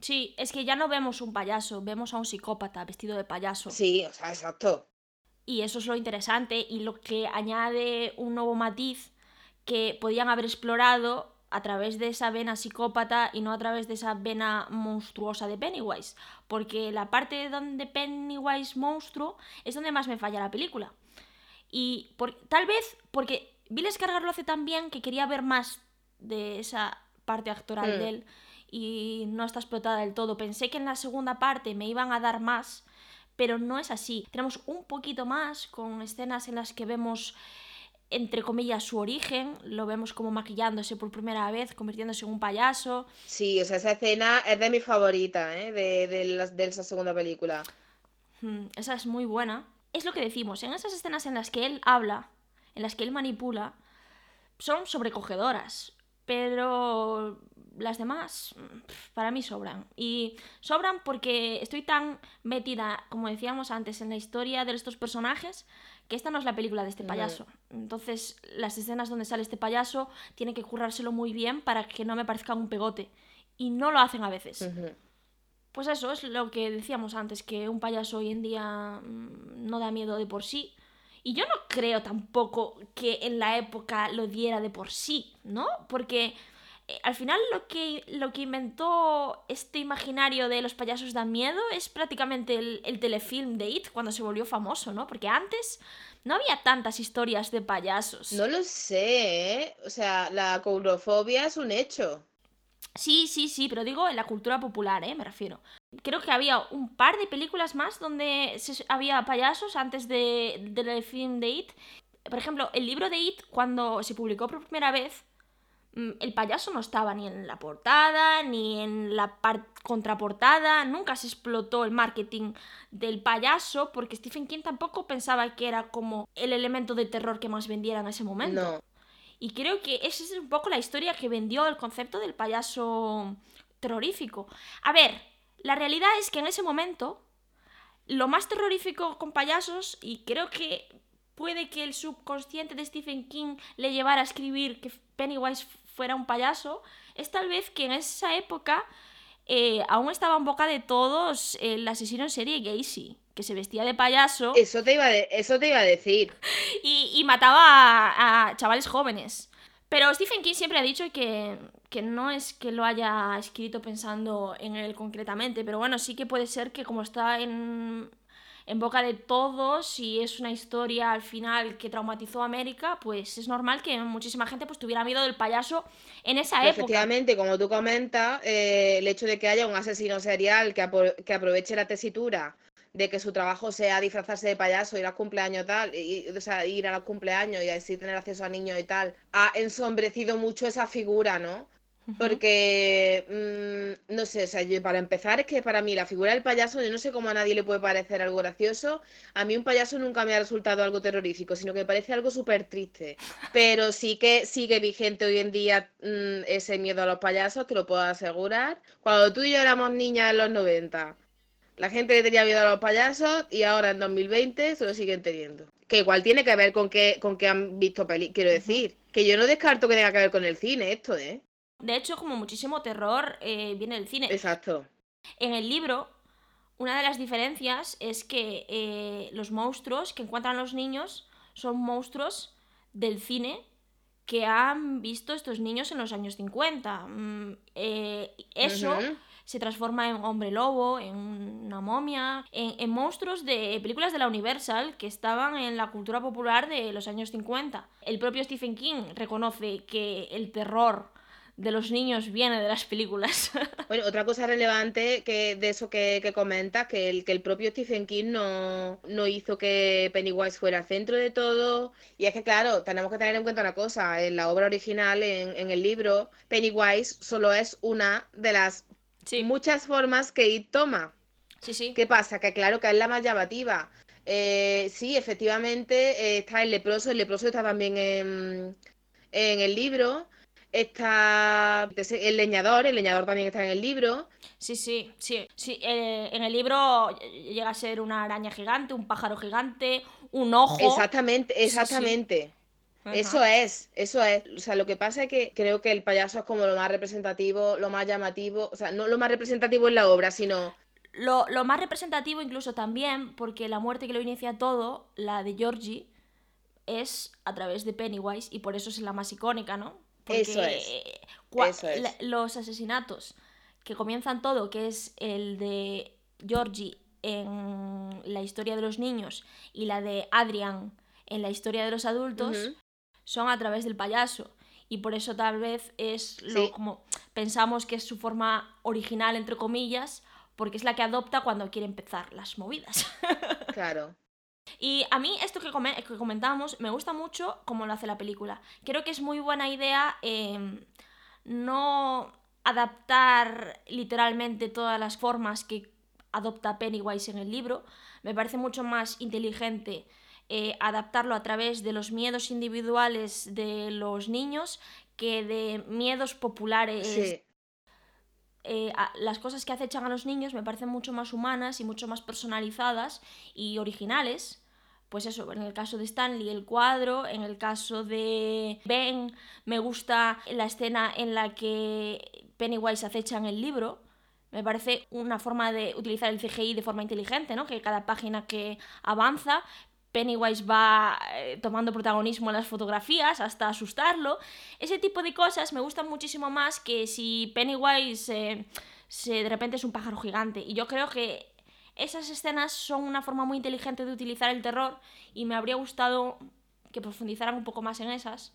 Sí, es que ya no vemos un payaso, vemos a un psicópata vestido de payaso. Sí, o sea, exacto. Y eso es lo interesante y lo que añade un nuevo matiz que podían haber explorado a través de esa vena psicópata y no a través de esa vena monstruosa de Pennywise. Porque la parte donde Pennywise monstruo es donde más me falla la película. Y por- tal vez porque Bill Skarsgård lo hace tan bien que quería ver más de esa parte actoral Mm. de él y no está explotada del todo. Pensé que en la segunda parte me iban a dar más, pero no es así. Tenemos un poquito más con escenas en las que vemos entre comillas su origen, lo vemos como maquillándose por primera vez, convirtiéndose en un payaso. Sí, o sea, esa escena es de mis favoritas, ¿eh? De, de, esa segunda película. Mm, Esa es muy buena. Es lo que decimos, en esas escenas en las que él habla, en las que él manipula, son sobrecogedoras. Pero las demás, para mí sobran. Y sobran porque estoy tan metida, como decíamos antes, en la historia de estos personajes, que esta no es la película de este payaso. Entonces, las escenas donde sale este payaso tienen que currárselo muy bien para que no me parezca un pegote. Y no lo hacen a veces. Pues eso es lo que decíamos antes, que un payaso hoy en día mm, no da miedo de por sí. Y yo no creo tampoco que en la época lo diera de por sí, ¿no? Porque eh, al final lo que, lo que inventó este imaginario de los payasos dan miedo es prácticamente el, el telefilm de It cuando se volvió famoso, ¿no? Porque antes no había tantas historias de payasos. No lo sé, ¿eh? O sea, la coulrofobia es un hecho. Sí, sí, sí, pero digo en la cultura popular, ¿eh? Me refiero. Creo que había un par de películas más donde se- había payasos antes de, del film de It. Por ejemplo, el libro de It, cuando se publicó por primera vez, el payaso no estaba ni en la portada, ni en la contraportada, nunca se explotó el marketing del payaso, porque Stephen King tampoco pensaba que era como el elemento de terror que más vendiera en ese momento. No. Y creo que esa es un poco la historia que vendió el concepto del payaso terrorífico. A ver, la realidad es que en ese momento, lo más terrorífico con payasos, y creo que puede que el subconsciente de Stephen King le llevara a escribir que Pennywise fuera un payaso, es tal vez que en esa época eh, aún estaba en boca de todos el asesino en serie Gacy, que se vestía de payaso Eso te iba a, de- eso te iba a decir. y, y mataba a, a chavales jóvenes. Pero Stephen King siempre ha dicho que, que no es que lo haya escrito pensando en él concretamente, pero bueno, sí que puede ser que como está en, en boca de todos y es una historia al final que traumatizó a América, pues es normal que muchísima gente pues tuviera miedo del payaso en esa época. efectivamente, como tú comentas, eh, el hecho de que haya un asesino serial que, apro- que aproveche la tesitura de que su trabajo sea disfrazarse de payaso, ir a cumpleaños tal, y, o sea, ir a los cumpleaños y así tener acceso a niños y tal, ha ensombrecido mucho esa figura, ¿no? Porque, mm, no sé, o sea, yo, para empezar es que para mí la figura del payaso, yo no sé cómo a nadie le puede parecer algo gracioso, a mí un payaso nunca me ha resultado algo terrorífico, sino que me parece algo súper triste. Pero sí que sigue vigente hoy en día mm, ese miedo a los payasos, te lo puedo asegurar. Cuando tú y yo éramos niñas en los 90, la gente le tenía miedo a los payasos y ahora en 2020 se lo siguen teniendo. Que igual tiene que ver con que, con que han visto peli, quiero decir, que yo no descarto que tenga que ver con el cine esto, ¿eh? De hecho, como muchísimo terror eh, viene del cine. Exacto. En el libro, una de las diferencias es que eh, los monstruos que encuentran los niños son monstruos del cine que han visto estos niños en los años 50. Mm, eh, eso se transforma en hombre lobo, en una momia, en, en monstruos de películas de la Universal que estaban en la cultura popular de los años 50. El propio Stephen King reconoce que el terror de los niños viene de las películas. Bueno, otra cosa relevante que de eso que, que comentas, que el, que el propio Stephen King no, no hizo que Pennywise fuera el centro de todo. Y es que, claro, tenemos que tener en cuenta una cosa, en la obra original, en, en el libro, Pennywise solo es una de las sí, muchas formas que It toma. sí, sí. ¿Qué pasa? Que claro que es la más llamativa. Eh, sí, efectivamente, eh, está el leproso, el leproso está también en, en el libro. Está el leñador, el leñador también está en el libro. Sí, sí, sí. sí. eh, en el libro llega a ser una araña gigante, un pájaro gigante, un ojo. Exactamente, sí. exactamente. Eso es, eso es. O sea, lo que pasa es que creo que el payaso es como lo más representativo, lo más llamativo. O sea, no lo más representativo en la obra, sino. Lo, lo más representativo, incluso también, porque la muerte que lo inicia todo, la de Georgie, es a través de Pennywise y por eso es la más icónica, ¿no? Porque Eso es. cua- Eso es. la- los asesinatos que comienzan todo, que es el de Georgie en la historia de los niños y la de Adrian en la historia de los adultos, son a través del payaso. Y por eso tal vez es lo Sí. como pensamos que es su forma original, entre comillas, porque es la que adopta cuando quiere empezar las movidas. Claro. Y a mí esto que, come- que comentamos me gusta mucho como lo hace la película. Creo que es muy buena idea eh, no adaptar literalmente todas las formas que adopta Pennywise en el libro. Me parece mucho más inteligente eh, adaptarlo a través de los miedos individuales de los niños que de miedos populares. Eh, las cosas que acechan a los niños me parecen mucho más humanas y mucho más personalizadas y originales. Pues eso, en el caso de Stanley el cuadro, en el caso de Ben me gusta la escena en la que Pennywise acecha en el libro. Me parece una forma de utilizar el CGI de forma inteligente, ¿no? Que cada página que avanza, Pennywise va eh, tomando protagonismo en las fotografías hasta asustarlo. Ese tipo de cosas me gustan muchísimo más que si Pennywise eh, se, de repente es un pájaro gigante. Y yo creo que esas escenas son una forma muy inteligente de utilizar el terror y me habría gustado que profundizaran un poco más en esas.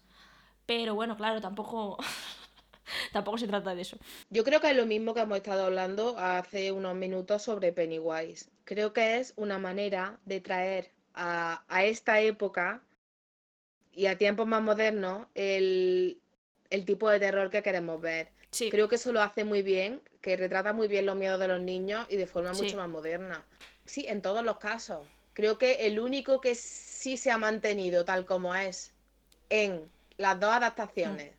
Pero bueno, claro, tampoco, tampoco se trata de eso. Yo creo que es lo mismo que hemos estado hablando hace unos minutos sobre Pennywise. Creo que es una manera de traer a, a esta época y a tiempos más modernos el, el tipo de terror que queremos ver. Sí, Creo que eso lo hace muy bien, que retrata muy bien los miedos de los niños y de forma Sí. mucho más moderna. Sí, en todos los casos. Creo que el único que sí se ha mantenido tal como es en las dos adaptaciones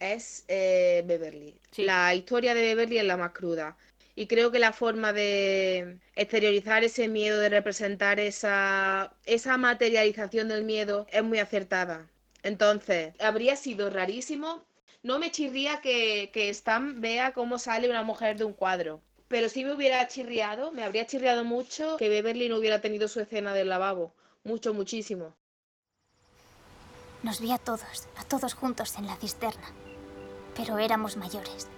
es eh, Beverly. Sí. La historia de Beverly es la más cruda. Y creo que la forma de exteriorizar ese miedo, de representar esa, esa materialización del miedo, es muy acertada. Entonces, habría sido rarísimo. No me chirría que, que Stan vea cómo sale una mujer de un cuadro. Pero sí me hubiera chirriado, me habría chirriado mucho que Beverly no hubiera tenido su escena del lavabo. Mucho, muchísimo. Nos vi a todos, a todos juntos en la cisterna. Pero éramos mayores.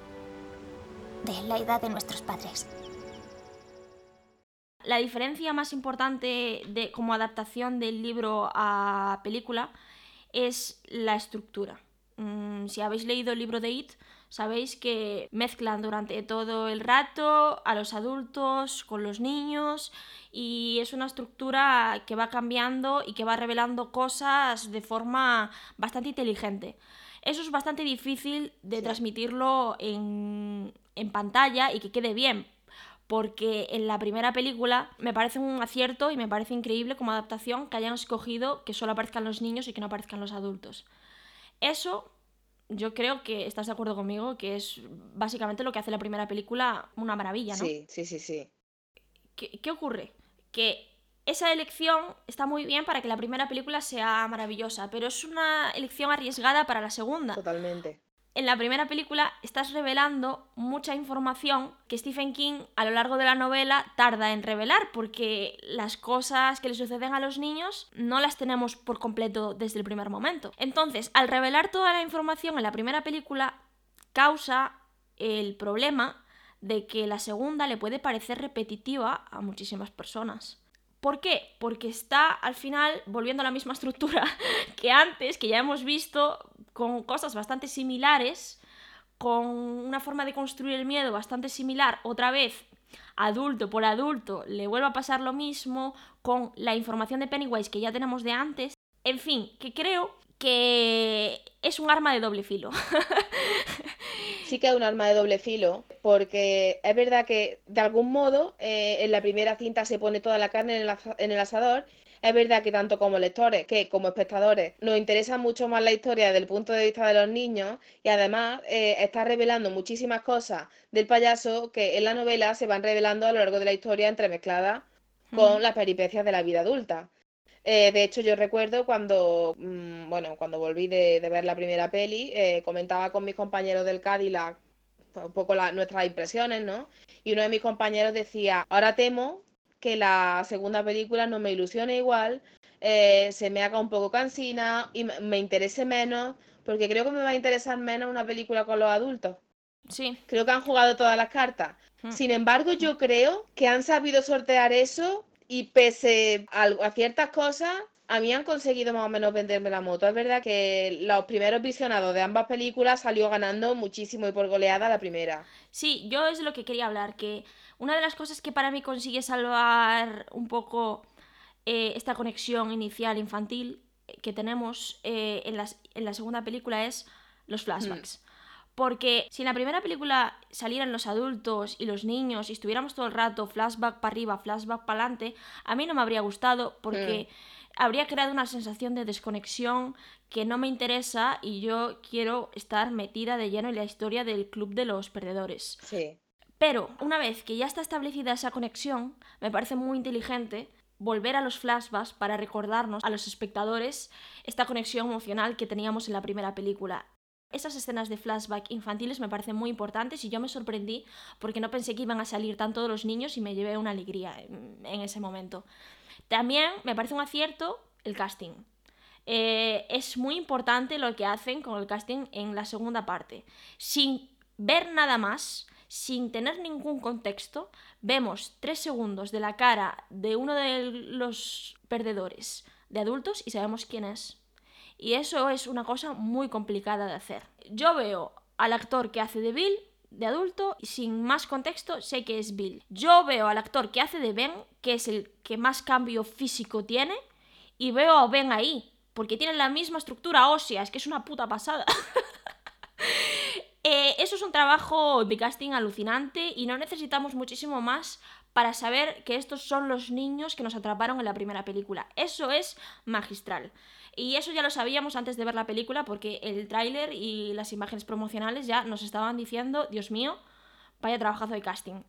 De la edad de nuestros padres. La diferencia más importante de, como adaptación del libro a película es la estructura. Mm, si habéis leído el libro de It, sabéis que mezclan durante todo el rato a los adultos con los niños y es una estructura que va cambiando y que va revelando cosas de forma bastante inteligente. Eso es bastante difícil de Sí. transmitirlo en, en pantalla y que quede bien, porque en la primera película me parece un acierto y me parece increíble como adaptación que hayan escogido que solo aparezcan los niños y que no aparezcan los adultos. Eso yo creo que estás de acuerdo conmigo, que es básicamente lo que hace la primera película una maravilla, ¿no? Sí, sí, sí, sí. ¿Qué, qué ocurre? Que esa elección está muy bien para que la primera película sea maravillosa, pero es una elección arriesgada para la segunda Totalmente. En la primera película estás revelando mucha información que Stephen King a lo largo de la novela tarda en revelar porque las cosas que le suceden a los niños no las tenemos por completo desde el primer momento. Entonces, al revelar toda la información en la primera película, causa el problema de que la segunda le puede parecer repetitiva a muchísimas personas. ¿Por qué? Porque está al final volviendo a la misma estructura que antes, que ya hemos visto, con cosas bastante similares, con una forma de construir el miedo bastante similar, otra vez, adulto por adulto, le vuelve a pasar lo mismo, con la información de Pennywise que ya tenemos de antes. En fin, que creo que es un arma de doble filo. Sí que es un arma de doble filo, porque es verdad que de algún modo eh, en la primera cinta se pone toda la carne en el, aza- en el asador. Es verdad que tanto como lectores que como espectadores nos interesa mucho más la historia desde el punto de vista de los niños y además eh, está revelando muchísimas cosas del payaso que en la novela se van revelando a lo largo de la historia entremezcladas con las peripecias de la vida adulta. Eh, de hecho, yo recuerdo cuando, mm, bueno, cuando volví de, de ver la primera peli, eh, comentaba con mis compañeros del Cadillac pues, un poco la- nuestras impresiones, ¿no? Y uno de mis compañeros decía, ahora temo que la segunda película no me ilusione igual, eh, se me haga un poco cansina y me me interese menos, porque creo que me va a interesar menos una película con los adultos. Sí. Creo que han jugado todas las cartas. Mm. Sin embargo, yo creo que han sabido sortear eso y pese a, a ciertas cosas, a mí han conseguido más o menos venderme la moto. Es verdad que los primeros visionados de ambas películas salió ganando muchísimo y por goleada la primera. Sí, yo es de lo que quería hablar, que una de las cosas que para mí consigue salvar un poco eh, esta conexión inicial infantil que tenemos eh, en, las- en la segunda película es los flashbacks. Porque si en la primera película salieran los adultos y los niños y estuviéramos todo el rato flashback para arriba, flashback para adelante, a mí no me habría gustado porque habría creado una sensación de desconexión que no me interesa y yo quiero estar metida de lleno en la historia del club de los perdedores. Sí. Pero una vez que ya está establecida esa conexión, me parece muy inteligente volver a los flashbacks para recordarnos a los espectadores esta conexión emocional que teníamos en la primera película. Esas escenas de flashback infantiles me parecen muy importantes y yo me sorprendí porque no pensé que iban a salir tanto los niños y me llevé una alegría en, ese momento. También me parece un acierto el casting. Eh, es muy importante lo que hacen con el casting en la segunda parte. Sin ver nada más, sin tener ningún contexto, vemos tres segundos de la cara de uno de los perdedores de adultos y sabemos quién es. Y eso es una cosa muy complicada de hacer. Yo veo al actor que hace de Bill de adulto y sin más contexto sé que es Bill. Yo veo al actor que hace de Ben, que es el que más cambio físico tiene, y veo a Ben ahí, porque tienen la misma estructura ósea, es que es una puta pasada. Eh, eso es un trabajo de casting alucinante y no necesitamos muchísimo más para saber que estos son los niños que nos atraparon en la primera película. Eso es magistral. Y eso ya lo sabíamos antes de ver la película porque el tráiler y las imágenes promocionales ya nos estaban diciendo, Dios mío, vaya trabajazo de casting.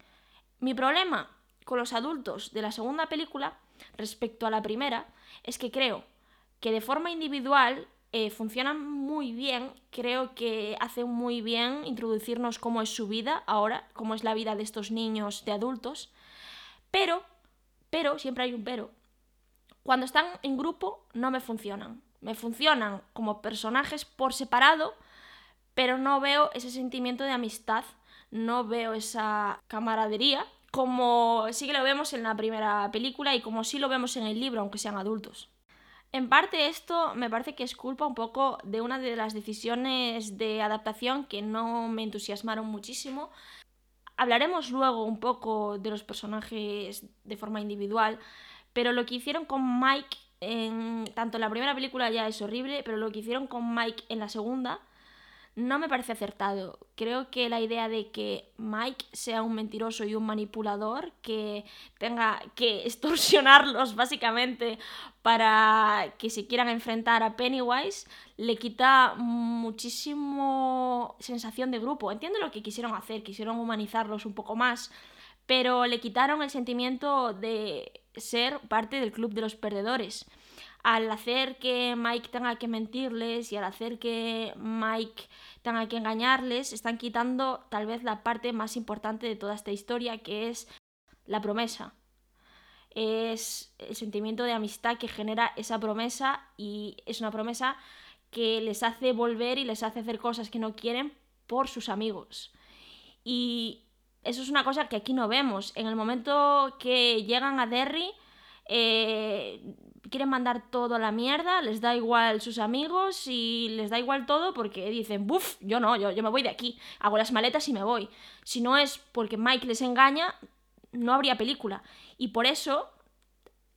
Mi problema con los adultos de la segunda película respecto a la primera es que creo que de forma individual eh, funcionan muy bien, creo que hacen muy bien introducirnos cómo es su vida ahora, cómo es la vida de estos niños de adultos, pero, pero, siempre hay un pero, cuando están en grupo no me funcionan, me funcionan como personajes por separado, pero no veo ese sentimiento de amistad, no veo esa camaradería como sí que lo vemos en la primera película y como sí lo vemos en el libro, aunque sean adultos. En parte esto me parece que es culpa un poco de una de las decisiones de adaptación que no me entusiasmaron muchísimo. Hablaremos luego un poco de los personajes de forma individual, pero lo que hicieron con Mike en tanto en la primera película ya es horrible, pero lo que hicieron con Mike en la segunda no me parece acertado. Creo que la idea de que Mike sea un mentiroso y un manipulador, que tenga que extorsionarlos básicamente para que se quieran enfrentar a Pennywise, le quita muchísimo sensación de grupo. Entiendo lo que quisieron hacer, quisieron humanizarlos un poco más, pero le quitaron el sentimiento de ser parte del club de los perdedores al hacer que Mike tenga que mentirles y al hacer que Mike tenga que engañarles, están quitando tal vez la parte más importante de toda esta historia, que es la promesa. Es el sentimiento de amistad que genera esa promesa y es una promesa que les hace volver y les hace hacer cosas que no quieren por sus amigos. Y eso es una cosa que aquí no vemos. En el momento que llegan a Derry, eh, quieren mandar todo a la mierda, les da igual sus amigos y les da igual todo porque dicen, buf, yo no, yo, yo me voy de aquí, hago las maletas y me voy. Si no es porque Mike les engaña, no habría película. Y por eso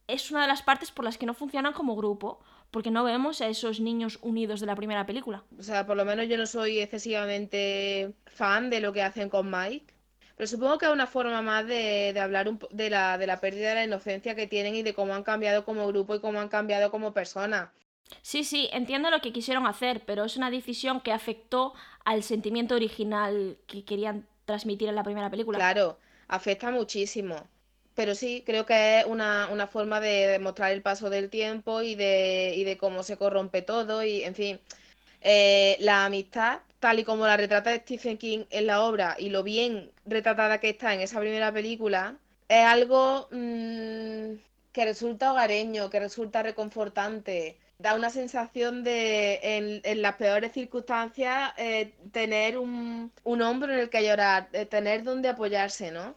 es una de las partes por las que no funcionan como grupo, porque no vemos a esos niños unidos de la primera película. O sea, por lo menos yo no soy excesivamente fan de lo que hacen con Mike. Pero supongo que es una forma más de, de hablar un de la, de la pérdida de la inocencia que tienen y de cómo han cambiado como grupo y cómo han cambiado como personas. Sí, sí, entiendo lo que quisieron hacer, pero es una decisión que afectó al sentimiento original que querían transmitir en la primera película. Claro, afecta muchísimo. pero sí, creo que es una, una forma de demostrar el paso del tiempo y de, y de cómo se corrompe todo y, en fin, eh, la amistad, tal y como la retrata Stephen King en la obra y lo bien retratada que está en esa primera película, es algo mm, que resulta hogareño, que resulta reconfortante. Da una sensación de, en, las peores circunstancias, eh, tener un, un, hombro en el que llorar, tener donde apoyarse, ¿no?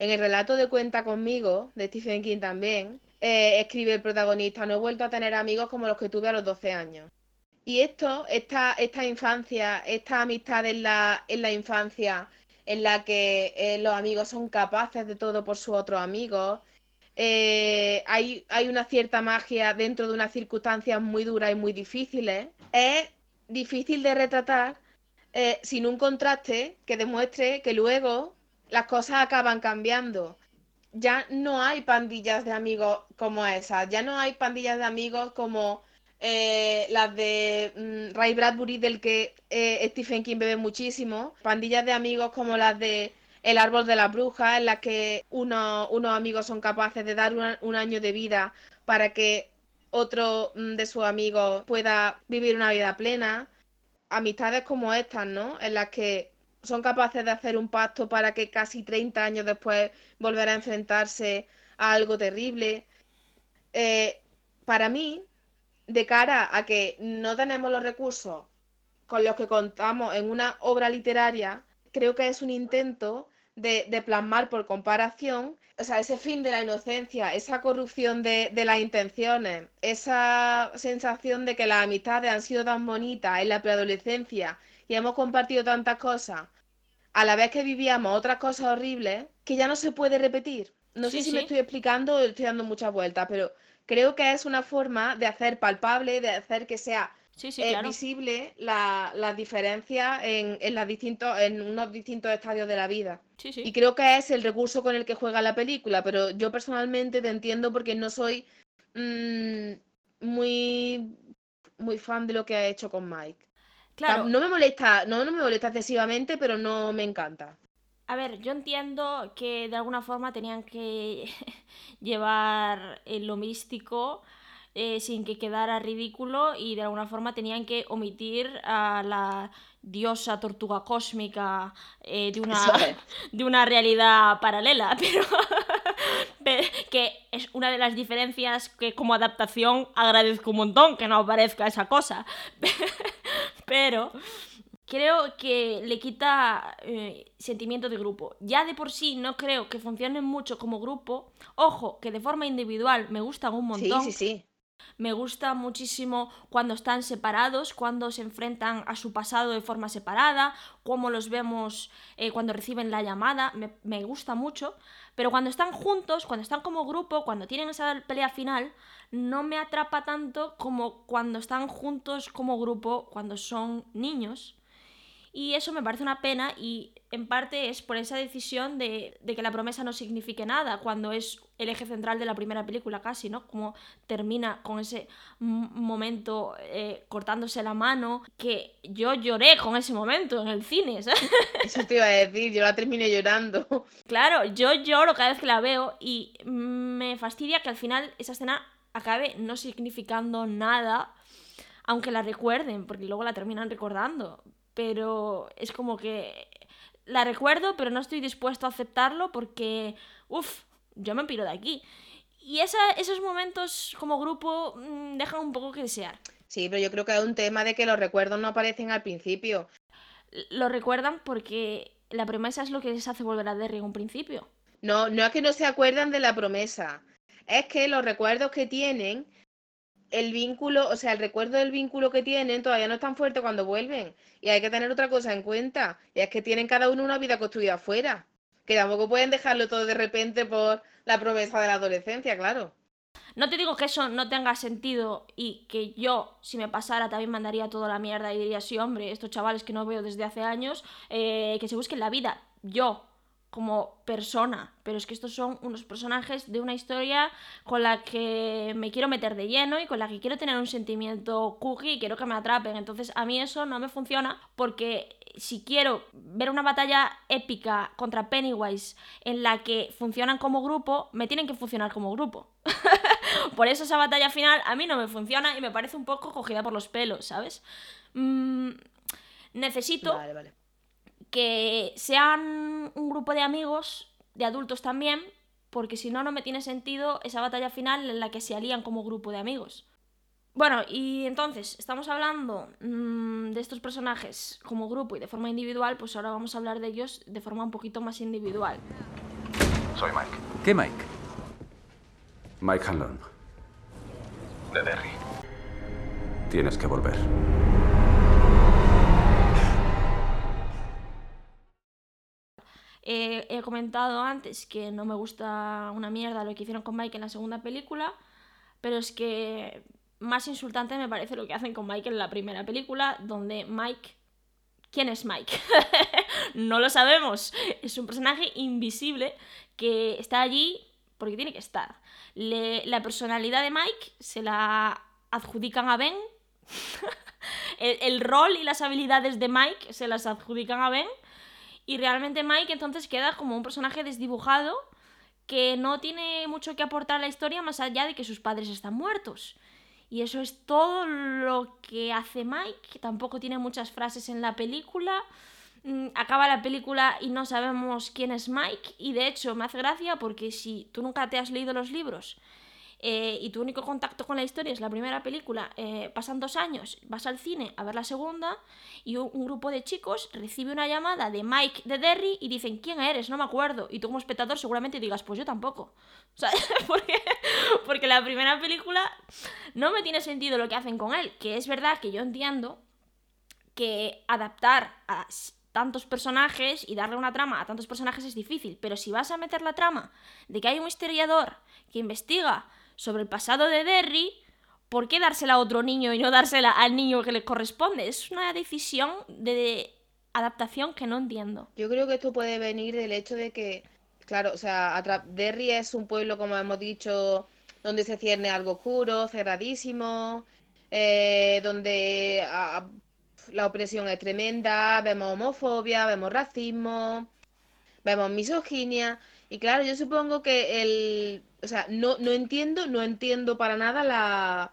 En el relato de Cuenta conmigo, de Stephen King también, eh, escribe el protagonista, no he vuelto a tener amigos como los que tuve a los 12 años. Y esto, esta, esta infancia, esta amistad en la, en la infancia, en la que eh, los amigos son capaces de todo por sus otros amigos, eh, hay, una cierta magia dentro de unas circunstancias muy duras y muy difíciles, es difícil de retratar eh, sin un contraste que demuestre que luego las cosas acaban cambiando. Ya no hay pandillas de amigos como esas, ya no hay pandillas de amigos como eh, las de mm, Ray Bradbury, del que eh, Stephen King bebe muchísimo, pandillas de amigos como las de El árbol de la bruja, en las que uno, unos amigos son capaces de dar un, año de vida para que otro mm, de sus amigos pueda vivir una vida plena. Amistades como estas, ¿no? En las que son capaces de hacer un pacto para que casi 30 años después volver a enfrentarse a algo terrible. Eh, para mí, de cara a que no tenemos los recursos con los que contamos en una obra literaria, creo que es un intento de, de plasmar por comparación, o sea, ese fin de la inocencia, esa corrupción de, de, las intenciones, esa sensación de que las amistades han sido tan bonitas en la preadolescencia y hemos compartido tantas cosas, a la vez que vivíamos otras cosas horribles, que ya no se puede repetir. No Sí, sé si sí. me estoy explicando o estoy dando muchas vueltas, pero creo que es una forma de hacer palpable, de hacer que sea Sí, sí, eh, claro. visible la- las diferencias en, en, las distintos, en unos distintos estadios de la vida. Sí. Y creo que es el recurso con el que juega la película, pero yo personalmente te entiendo porque no soy mm, muy, muy fan de lo que ha hecho con Mike. Claro, No me molesta, no, no me molesta excesivamente, pero no me encanta. A ver, yo entiendo que de alguna forma tenían que llevar eh, lo místico eh, sin que quedara ridículo y de alguna forma tenían que omitir a la diosa tortuga cósmica eh, de, una, es. de una realidad paralela, pero pe- que es una de las diferencias que como adaptación agradezco un montón que no aparezca esa cosa. Pero creo que le quita eh, sentimiento de grupo. Ya de por sí no creo que funcionen mucho como grupo. Ojo, que de forma individual me gustan un Sí, montón. sí, sí. Me gusta muchísimo cuando están separados, cuando se enfrentan a su pasado de forma separada, cómo los vemos eh, cuando reciben la llamada, me, me gusta mucho. Pero cuando están juntos, cuando están como grupo, cuando tienen esa pelea final, no me atrapa tanto como cuando están juntos como grupo, cuando son niños. Y eso me parece una pena y en parte es por esa decisión de, de que la promesa no signifique nada, cuando es el eje central de la primera película casi, ¿no? Como termina con ese momento eh, cortándose la mano, que yo lloré con ese momento en el cine, ¿sabes? Eso te iba a decir, yo la terminé llorando. Claro, yo lloro cada vez que la veo y me fastidia que al final esa escena acabe no significando nada, aunque la recuerden, porque luego la terminan recordando. Pero es como que la recuerdo, pero no estoy dispuesto a aceptarlo porque, uff, yo me piro de aquí. Y esa- esos momentos como grupo mm, dejan un poco que desear. Sí, pero yo creo que es un tema de que los recuerdos no aparecen al principio. Lo recuerdan porque la promesa es lo que les hace volver a Derry en un principio. No, no es que no se acuerdan de la promesa, es que los recuerdos que tienen, el vínculo, o sea, el recuerdo del vínculo que tienen todavía no es tan fuerte cuando vuelven. Y hay que tener otra cosa en cuenta, y es que tienen cada uno una vida construida afuera, que tampoco pueden dejarlo todo de repente por la promesa de la adolescencia, claro. No te digo que eso no tenga sentido y que yo, si me pasara, también mandaría toda la mierda y diría, sí, hombre, estos chavales que no veo desde hace años, eh, que se busquen la vida. Yo, como persona, pero es que estos son unos personajes de una historia con la que me quiero meter de lleno y con la que quiero tener un sentimiento cookie y quiero que me atrapen. Entonces a mí eso no me funciona porque si quiero ver una batalla épica contra Pennywise en la que funcionan como grupo, me tienen que funcionar como grupo. por eso esa batalla final a mí no me funciona y me parece un poco cogida por los pelos, ¿sabes? Mm, necesito Vale, vale. Que sean un grupo de amigos, de adultos también, porque si no, no me tiene sentido esa batalla final en la que se alían como grupo de amigos. Bueno, y entonces, estamos hablando mm, de estos personajes como grupo y de forma individual, pues ahora vamos a hablar de ellos de forma un poquito más individual. Soy Mike, ¿Qué Mike? Mike Hanlon. De Derry. Tienes que volver. Eh, he comentado antes que no me gusta una mierda lo que hicieron con Mike en la segunda película, pero es que más insultante me parece lo que hacen con Mike en la primera película, donde Mike... ¿Quién es Mike? no lo sabemos. Es un personaje invisible que está allí porque tiene que estar. La personalidad de Mike se la adjudican a Ben. el rol y las habilidades de Mike se las adjudican a Ben. Y realmente Mike entonces queda como un personaje desdibujado que no tiene mucho que aportar a la historia más allá de que sus padres están muertos. Y eso es todo lo que hace Mike, tampoco tiene muchas frases en la película. Mm, Acaba la película y no sabemos quién es Mike. Y de hecho me hace gracia porque si tú nunca te has leído los libros eh, y tu único contacto con la historia es la primera película, eh, pasan dos años, vas al cine a ver la segunda y un, grupo de chicos recibe una llamada de Mike de Derry y dicen, ¿quién eres? No me acuerdo. Y tú como espectador seguramente digas, pues yo tampoco. ¿Sabes? Porque, porque la primera película no me tiene sentido lo que hacen con él, que es verdad que yo entiendo que adaptar a tantos personajes y darle una trama a tantos personajes es difícil, pero si vas a meter la trama de que hay un historiador que investiga sobre el pasado de Derry, ¿por qué dársela a otro niño y no dársela al niño que le corresponde? Es una decisión de adaptación que no entiendo. Yo creo que esto puede venir del hecho de que, claro, o sea, Derry es un pueblo, como hemos dicho, donde se cierne algo oscuro, cerradísimo, eh, donde ah, la opresión es tremenda, vemos homofobia, vemos racismo, vemos misoginia, y claro, yo supongo que el, o sea, no, no entiendo, no entiendo para nada la,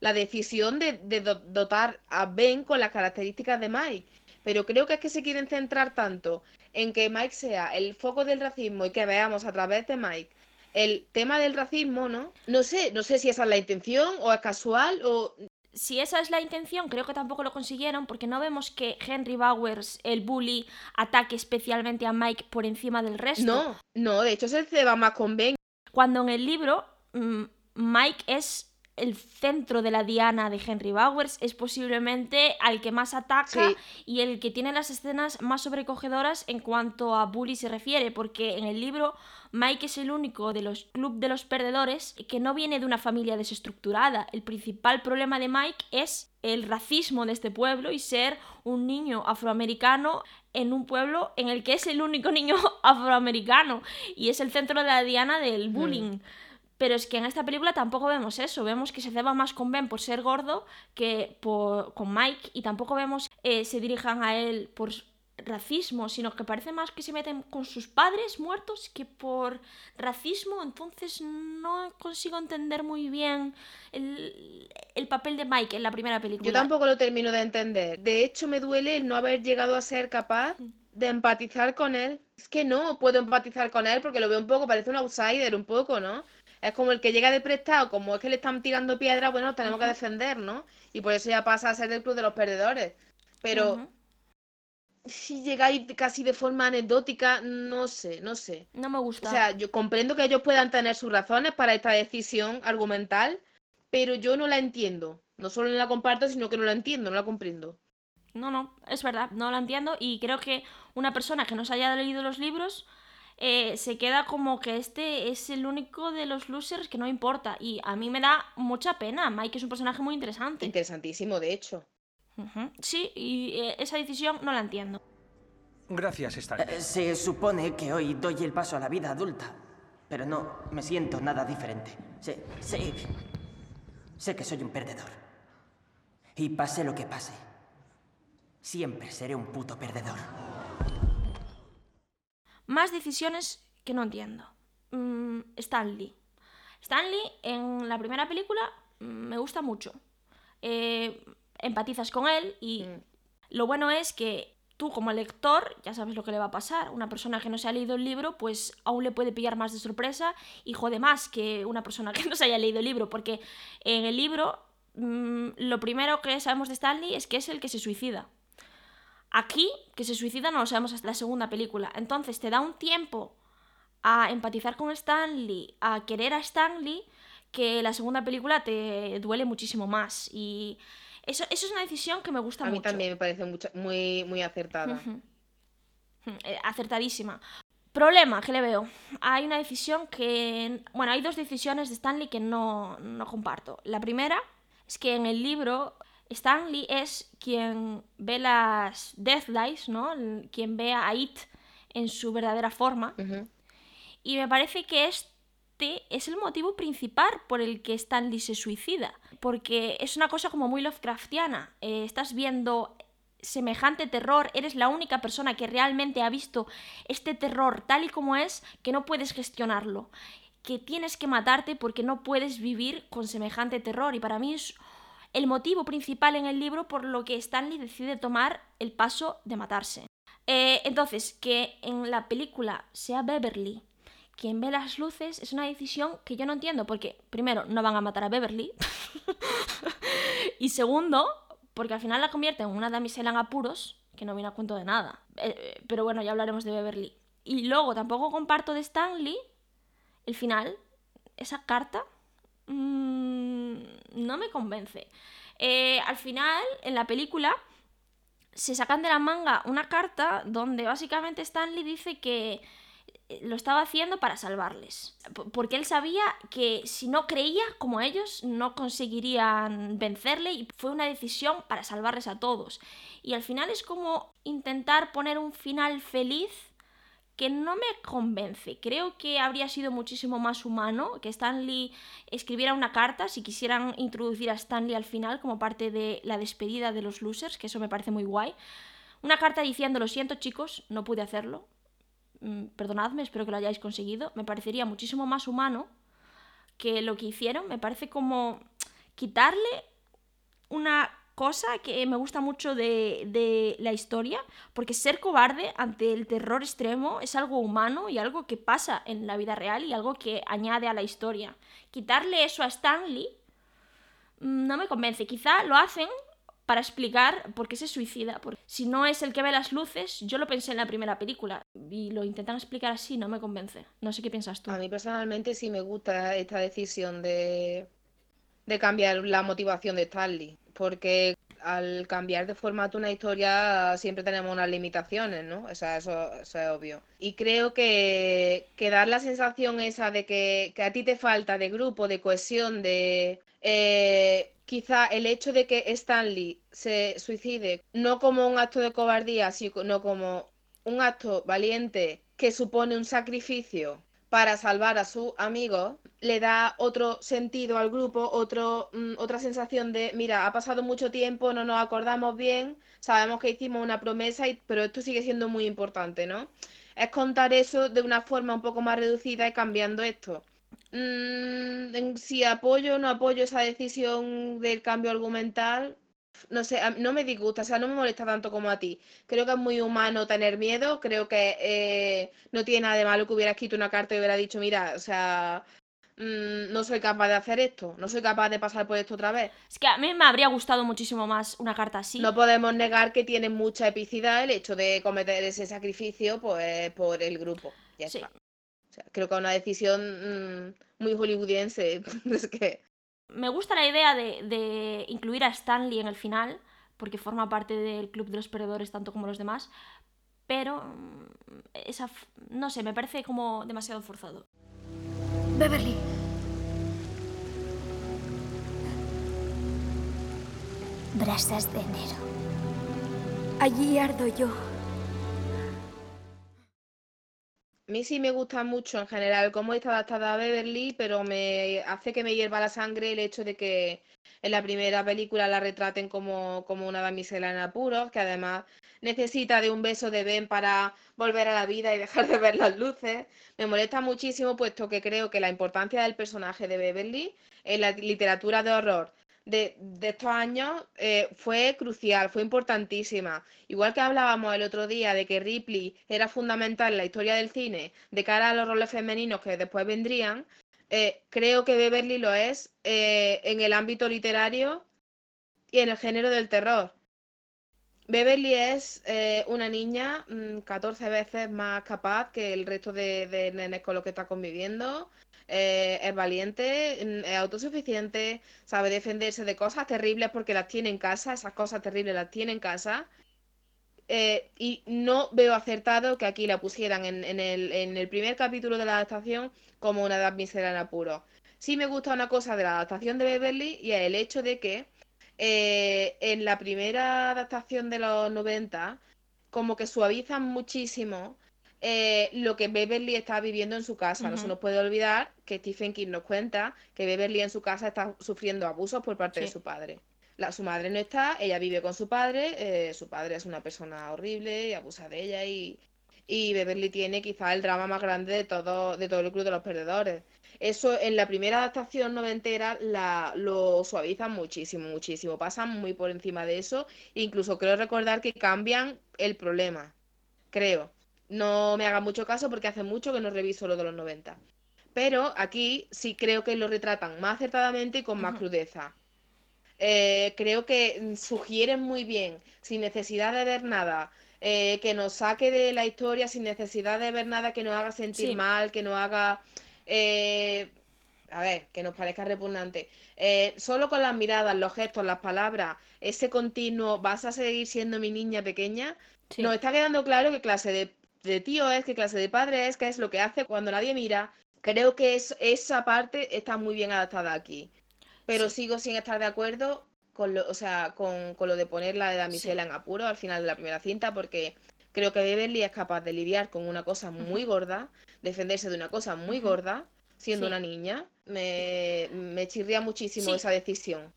la decisión de, de do- dotar a Ben con las características de Mike. Pero creo que es que se quieren centrar tanto en que Mike sea el foco del racismo y que veamos a través de Mike el tema del racismo, ¿no? No sé, no sé si esa es la intención o es casual o Si esa es la intención, creo que tampoco lo consiguieron porque no vemos que Henry Bowers, el bully, ataque especialmente a Mike por encima del resto. no, no, de hecho se ceba más con Ben. Cuando en el libro mm, Mike es el centro de la diana de Henry Bowers, es posiblemente al que más ataca Sí. y el que tiene las escenas más sobrecogedoras en cuanto a bully se refiere, porque en el libro Mike es el único de los club de los perdedores que no viene de una familia desestructurada. El principal problema de Mike es el racismo de este pueblo y ser un niño afroamericano en un pueblo en el que es el único niño afroamericano y es el centro de la diana del bullying. Pero es que en esta película tampoco vemos eso. Vemos que se ceba más con Ben por ser gordo que por, con Mike. Y tampoco vemos eh, se dirijan a él por racismo, sino que parece más que se meten con sus padres muertos que por racismo. Entonces no consigo entender muy bien el, el papel de Mike en la primera película. Yo tampoco lo termino de entender. De hecho, me duele el no haber llegado a ser capaz de empatizar con él. Es que no puedo empatizar con él porque lo veo un poco, parece un outsider un poco, ¿no? Es como el que llega de prestado, como es que le están tirando piedra, bueno, tenemos que defender, ¿no? Y por eso ya pasa a ser del club de los perdedores. Pero Ujú. si llegáis casi de forma anecdótica, no sé, no sé. No me gusta. O sea, yo comprendo que ellos puedan tener sus razones para esta decisión argumental, pero yo no la entiendo. No solo no la comparto, sino que no la entiendo, no la comprendo. No, no, es verdad, no lo entiendo y creo que una persona que no se haya leído los libros eh, se queda como que este es el único de los losers que no importa y a mí me da mucha pena. Mike es un personaje muy interesante. Interesantísimo, de hecho. Sí, y eh, esa decisión no la entiendo. Gracias, Stan. Eh, se supone que hoy doy el paso a la vida adulta, pero no me siento nada diferente. Sé, sé, sé que soy un perdedor. Y pase lo que pase, siempre seré un puto perdedor. Más decisiones que no entiendo. Mm, Stanley. Stanley en la primera película mm, me gusta mucho. Eh, empatizas con él y lo bueno es que tú como lector ya sabes lo que le va a pasar. Una persona que no se ha leído el libro pues aún le puede pillar más de sorpresa y jode más que una persona que no se haya leído el libro porque en el libro mm, lo primero que sabemos de Stanley es que es el que se suicida. Aquí, que se suicida, no lo sabemos hasta la segunda película. Entonces te da un tiempo a empatizar con Stanley, a querer a Stanley, que la segunda película te duele muchísimo más. Y eso, eso es una decisión que me gusta A mí mucho. también me parece mucho- muy, muy acertada. Eh, Acertadísima. Problema que le veo. Hay una decisión que. Bueno, hay dos decisiones de Stanley que no, no comparto. La primera es que en el libro Stanley es quien ve las Death Dice, ¿no? Quien ve a It en su verdadera forma. Y me parece que este es el motivo principal por el que Stanley se suicida. Porque es una cosa como muy Lovecraftiana. Eh, estás viendo semejante terror, eres la única persona que realmente ha visto este terror tal y como es, que no puedes gestionarlo. Que tienes que matarte porque no puedes vivir con semejante terror. Y para mí es el motivo principal en el libro por lo que Stanley decide tomar el paso de matarse. Eh, entonces, que en la película sea Beverly quien ve las luces es una decisión que yo no entiendo, porque primero, no van a matar a Beverly, y segundo, porque al final la convierte en una damisela en apuros, que no viene a cuento de nada. Eh, eh, pero bueno, ya hablaremos de Beverly. Y luego tampoco comparto de Stanley el final, esa carta, mm, no me convence. Eh, al final, en la película, se sacan de la manga una carta donde básicamente Stanley dice que eh, lo estaba haciendo para salvarles. Porque él sabía que si no creía como ellos, no conseguirían vencerle y fue una decisión para salvarles a todos. Y al final es como intentar poner un final feliz que no me convence. Creo que habría sido muchísimo más humano que Stanley escribiera una carta si quisieran introducir a Stanley al final como parte de la despedida de los losers, que eso me parece muy guay. Una carta diciendo, lo siento chicos, no pude hacerlo. Mm, Perdonadme, espero que lo hayáis conseguido. Me parecería muchísimo más humano que lo que hicieron. Me parece como quitarle una cosa que me gusta mucho de, de la historia, porque ser cobarde ante el terror extremo es algo humano y algo que pasa en la vida real y algo que añade a la historia. Quitarle eso a Stanley mm, no me convence. Quizá lo hacen para explicar por qué se suicida. Porque si no es el que ve las luces, yo lo pensé en la primera película y lo intentan explicar así, no me convence. No sé qué piensas tú. A mí personalmente sí me gusta esta decisión de, de cambiar la motivación de Stanley, porque al cambiar de formato una historia siempre tenemos unas limitaciones, ¿no? O sea, eso, es obvio. Y creo que, que dar la sensación esa de que, que a ti te falta de grupo, de cohesión, de... eh, quizá el hecho de que Stanley se suicide no como un acto de cobardía, sino como un acto valiente que supone un sacrificio para salvar a su amigo, le da otro sentido al grupo, otro, mm, otra sensación de, mira, ha pasado mucho tiempo, no nos acordamos bien, sabemos que hicimos una promesa, y, pero esto sigue siendo muy importante, ¿no? Es contar eso de una forma un poco más reducida y cambiando esto. Mm, si apoyo o no apoyo esa decisión del cambio argumental, no sé, no me disgusta, o sea, no me molesta tanto como a ti. Creo que es muy humano tener miedo, creo que eh, no tiene nada de malo que hubiera escrito una carta y hubiera dicho, mira, o sea, mm, no soy capaz de hacer esto, no soy capaz de pasar por esto otra vez. Es que a mí me habría gustado muchísimo más una carta así. No podemos negar que tiene mucha epicidad el hecho de cometer ese sacrificio pues, por el grupo. Ya Sí. está. O sea, creo que es una decisión mm, muy hollywoodiense. Es que Me gusta la idea de, incluir a Stanley en el final, porque forma parte del club de los perdedores tanto como los demás, pero mm, esa, no sé, me parece como demasiado forzado. Beverly. Brasas de enero. Allí ardo yo. A mí sí me gusta mucho en general cómo está adaptada a Beverly, pero me hace que me hierva la sangre el hecho de que en la primera película la retraten como, como una damisela en apuros, que además necesita de un beso de Ben para volver a la vida y dejar de ver las luces. Me molesta muchísimo puesto que creo que la importancia del personaje de Beverly en la literatura de horror de, estos años eh, fue crucial, fue importantísima. Igual que hablábamos el otro día de que Ripley era fundamental en la historia del cine de cara a los roles femeninos que después vendrían, eh, creo que Beverly lo es eh, en el ámbito literario y en el género del terror. Beverly es una niña 14 mm, veces más capaz que el resto de, de nenes con los que está conviviendo. Eh, es valiente, mm, es autosuficiente, sabe defenderse de cosas terribles porque las tiene en casa, esas cosas terribles las tiene en casa. Eh, y no veo acertado que aquí la pusieran en, el, primer capítulo de la adaptación como una edad mísera en apuro. Sí me gusta una cosa de la adaptación de Beverly y es el hecho de que eh, en la primera adaptación de los 90 como que suavizan muchísimo eh, lo que Beverly está viviendo en su casa. No se nos puede olvidar que Stephen King nos cuenta que Beverly en su casa está sufriendo abusos por parte de su padre. La, su madre no está, ella vive con su padre, eh, su padre es una persona horrible y abusa de ella y, y Beverly tiene quizá el drama más grande de todo, de todo el club de los perdedores. Eso en la primera adaptación noventera la, lo suavizan muchísimo, muchísimo. Pasan muy por encima de eso. Incluso creo recordar que cambian el problema. Creo. No me haga mucho caso porque hace mucho que no reviso lo de los 90. Pero aquí sí creo que lo retratan más acertadamente y con más crudeza. Eh, creo que sugieren muy bien, sin necesidad de ver nada, eh, que nos saque de la historia, sin necesidad de ver nada que nos haga sentir mal, que nos haga... Eh, a ver, que nos parezca repugnante. solo con las miradas, los gestos, las palabras, ese continuo, vas a seguir siendo mi niña pequeña, nos está quedando claro qué clase de de tío es, qué clase de padre es, qué es lo que hace cuando nadie mira. Creo que es, esa parte está muy bien adaptada aquí. Pero sigo sin estar de acuerdo con lo, o sea, con, lo de poner la de damisela en apuro al final de la primera cinta, porque creo que Beverly es capaz de lidiar con una cosa muy gorda, defenderse de una cosa muy gorda, siendo una niña. Me, me chirría muchísimo esa decisión.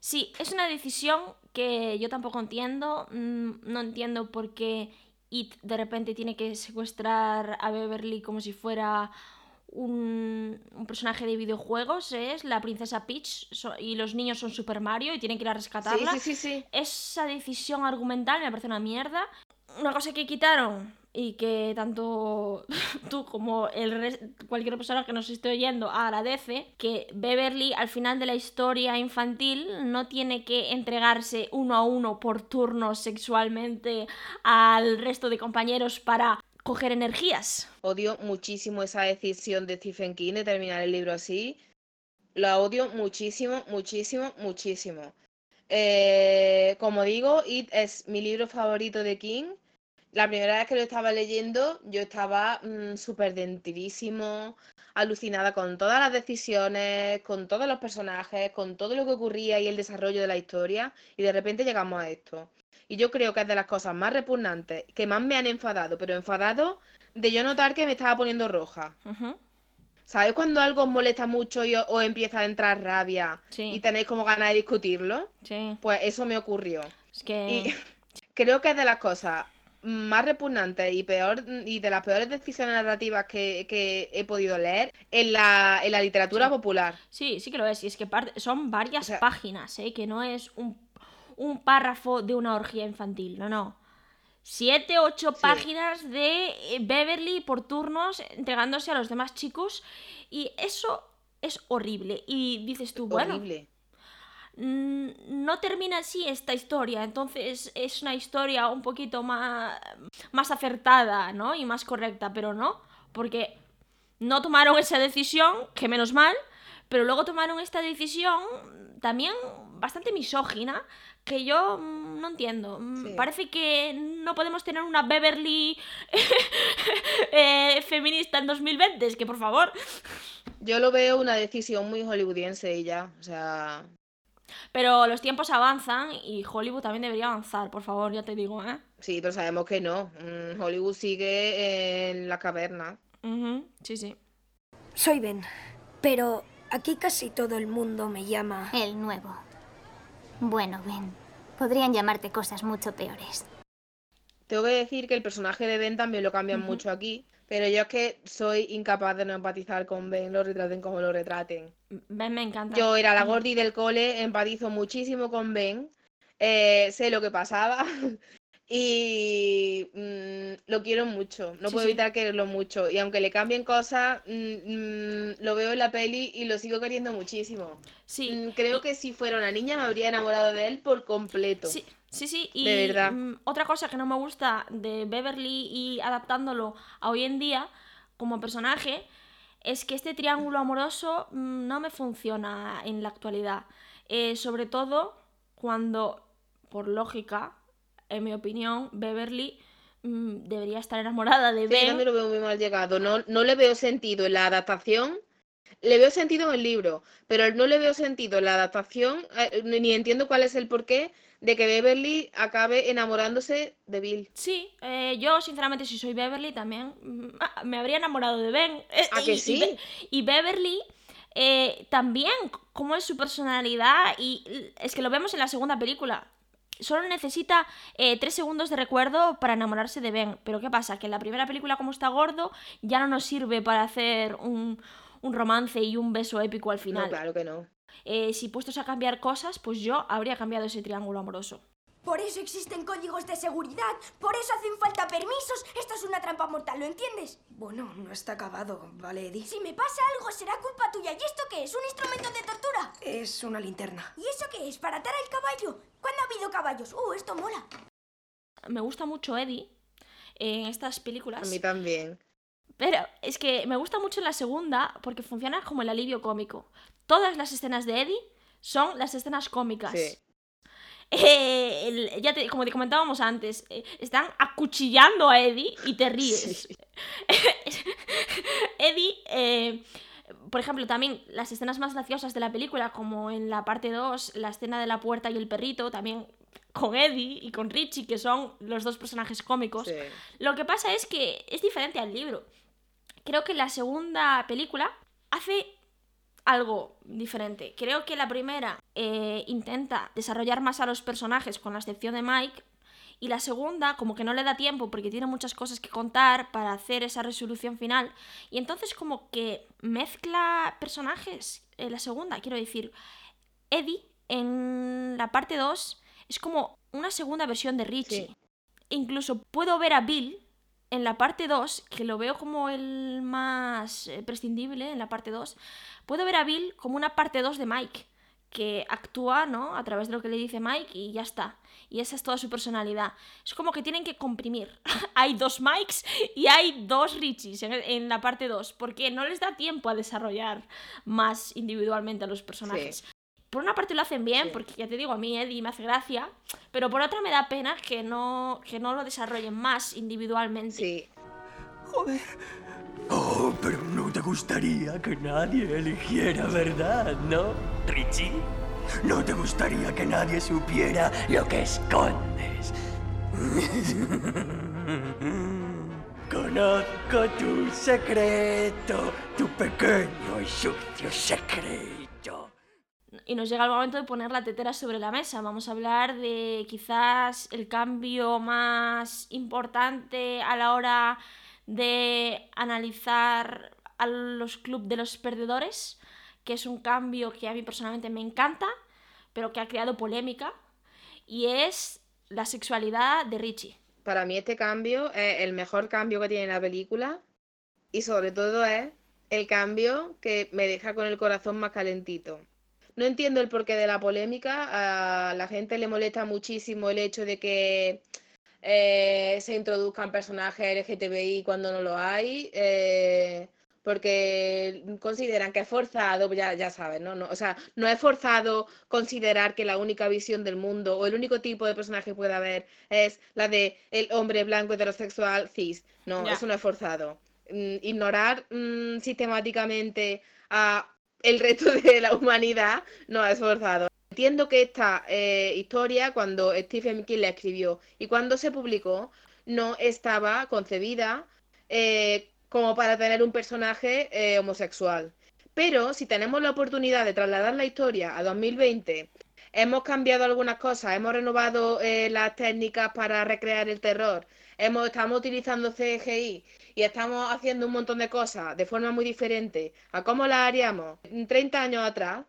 Sí, es una decisión que yo tampoco entiendo. Mm, no entiendo por qué y de repente tiene que secuestrar a Beverly como si fuera un, personaje de videojuegos, es la princesa Peach y los niños son Super Mario y tienen que ir a rescatarla. Sí, sí, sí, Esa decisión argumental me parece una mierda. Una cosa que quitaron y que tanto tú como el cualquier persona que nos esté oyendo agradece que Beverly al final de la historia infantil no tiene que entregarse uno a uno por turnos sexualmente al resto de compañeros para coger energías. Odio muchísimo esa decisión de Stephen King de terminar el libro así. La odio muchísimo, muchísimo, muchísimo. Eh, como digo, It es mi libro favorito de King la primera vez que lo estaba leyendo, yo estaba mm, súper dentidísimo, alucinada con todas las decisiones, con todos los personajes, con todo lo que ocurría y el desarrollo de la historia, y de repente llegamos a esto. Y yo creo que es de las cosas más repugnantes, que más me han enfadado, pero enfadado de yo notar que me estaba poniendo roja. ¿Sabes cuando algo os molesta mucho y os, empieza a entrar rabia y tenéis como ganas de discutirlo? Sí. Pues eso me ocurrió. Es que... Y creo que es de las cosas más repugnante y peor y de las peores decisiones narrativas que, he podido leer en la, en la literatura popular. Sí, sí que lo es. Y es que son varias páginas, ¿eh? que no es un, un, párrafo de una orgía infantil, no, no. Siete, ocho páginas de eh, Beverly por turnos entregándose a los demás chicos. Y eso es horrible. Y dices tú, bueno. Horrible no termina así esta historia, entonces es una historia un poquito más, más acertada, ¿no? Y más correcta, pero no, porque no tomaron esa decisión, que menos mal, pero luego tomaron esta decisión también bastante misógina, que yo mm, no entiendo. Mm, parece que no podemos tener una Beverly eh, feminista en 2020, es que por favor. Yo lo veo una decisión muy hollywoodiense y ya, o sea, pero los tiempos avanzan y Hollywood también debería avanzar, por favor, ya te digo, ¿eh? Sí, pero sabemos que no. Mm, Hollywood sigue en la caverna. Sí, sí. Soy Ben, pero aquí casi todo el mundo me llama... El nuevo. Bueno, Ben, podrían llamarte cosas mucho peores. Tengo que decir que el personaje de Ben también lo cambian mucho aquí, pero yo es que soy incapaz de no empatizar con Ben, lo retraten como lo retraten. Ben me encanta. Yo era la gordi del cole, empatizo muchísimo con Ben, eh, sé lo que pasaba y mm, lo quiero mucho, no Sí, puedo sí. evitar quererlo mucho. Y aunque le cambien cosas, mm, mm, lo veo en la peli y lo sigo queriendo muchísimo. Sí. Creo que si fuera una niña me habría enamorado de él por completo. Sí, sí, sí. Y De verdad. mm, otra cosa que no me gusta de Beverly y adaptándolo a hoy en día como personaje es que este triángulo amoroso mm, no me funciona en la actualidad. Eh, sobre todo cuando, por lógica, en mi opinión, Beverly mm, debería estar enamorada de Sí, yo Ben. también lo veo muy mal llegado. No, no le veo sentido en la adaptación. Le veo sentido en el libro, pero no le veo sentido en la adaptación, eh, ni entiendo cuál es el porqué de que Beverly acabe enamorándose de Bill. Sí, eh, yo sinceramente si soy Beverly también mm, ah, me habría enamorado de Ben. Eh, ¿A que y- y sí? Y, Beverly eh, también, cómo es su personalidad y es que lo vemos en la segunda película. Solo necesita eh, tres segundos de recuerdo para enamorarse de Ben. Pero ¿qué pasa? Que en la primera película como está gordo ya no nos sirve para hacer un, un romance y un beso épico al No, final. claro que no. Eh, si puestos a cambiar cosas, pues yo habría cambiado ese triángulo amoroso. Por eso existen códigos de seguridad, por eso hacen falta permisos. Esto es una trampa mortal, ¿lo entiendes? Bueno, no está acabado, ¿vale, Eddie? Si me pasa algo será culpa tuya. ¿Y esto qué es? ¿Un instrumento de tortura? Es una linterna. ¿Y eso qué es? ¿Para atar al caballo? ¿Cuándo ha habido caballos? Uh, esto mola. Me gusta mucho Eddie en estas películas. A mí también. Pero es que me gusta mucho la segunda porque funciona como el alivio cómico. Todas las escenas de Eddie son las escenas cómicas. Sí. Eh, el- ya te- como te comentábamos antes, eh, están acuchillando a Eddie y te ríes. Sí. Eddie, eh, por ejemplo, también las escenas más graciosas de la película, como en la parte 2, la escena de la puerta y el perrito, también con Eddie y con Richie, que son los dos personajes cómicos. Sí. Lo que pasa es que es diferente al libro. Creo que la segunda película hace algo diferente. Creo que la primera eh, intenta desarrollar más a los personajes, con la excepción de Mike. Y la segunda, como que no le da tiempo porque tiene muchas cosas que contar para hacer esa resolución final. Y entonces como que mezcla personajes en la segunda. Quiero decir, Eddie en la parte 2 es como una segunda versión de Richie. Sí. Incluso puedo ver a Bill en la parte 2, que lo veo como el más eh, prescindible en la parte 2. Puedo ver a Bill como una parte 2 de Mike, que actúa, ¿no? A través de lo que le dice Mike y ya está. Y esa es toda su personalidad. Es como que tienen que comprimir. hay dos Mikes y hay dos Richies en, en la parte 2, porque no les da tiempo a desarrollar más individualmente a los personajes. Por una parte lo hacen bien, Sí. porque ya te digo, a mí Eddie me hace gracia, pero por otra me da pena que no, que no lo desarrollen más individualmente. Sí. Joder. Oh, pero no te gustaría que nadie eligiera, ¿verdad? ¿No, Richie? ¿No te gustaría que nadie supiera lo que escondes? Conozco tu secreto, tu pequeño y sucio secreto. Y nos llega el momento de poner la tetera sobre la mesa. Vamos a hablar de quizás el cambio más importante a la hora de analizar a los clubes de los perdedores, que es un cambio que a mí personalmente me encanta, pero que ha creado polémica, y es la sexualidad de Richie. Para mí este cambio es el mejor cambio que tiene la película y sobre todo es el cambio que me deja con el corazón más calentito. No entiendo el porqué de la polémica, a la gente le molesta muchísimo el hecho de que eh, se introduzcan personajes LGTBI cuando no lo hay, eh, porque consideran que es forzado, ya, ya sabes, ¿no? ¿no? O sea, no es forzado considerar que la única visión del mundo o el único tipo de personaje que puede haber es la de el hombre blanco heterosexual cis. No, Ya. eso no es forzado. Mm, ignorar mm, sistemáticamente a el resto de la humanidad no es forzado. Entiendo que esta eh, historia, cuando Stephen King la escribió y cuando se publicó, no estaba concebida eh, como para tener un personaje eh, homosexual. Pero si tenemos la oportunidad de trasladar la historia a 2020, hemos cambiado algunas cosas, hemos renovado las técnicas para recrear el terror, hemos, estamos utilizando CGI y estamos haciendo un montón de cosas de forma muy diferente a cómo las haríamos 30 años atrás,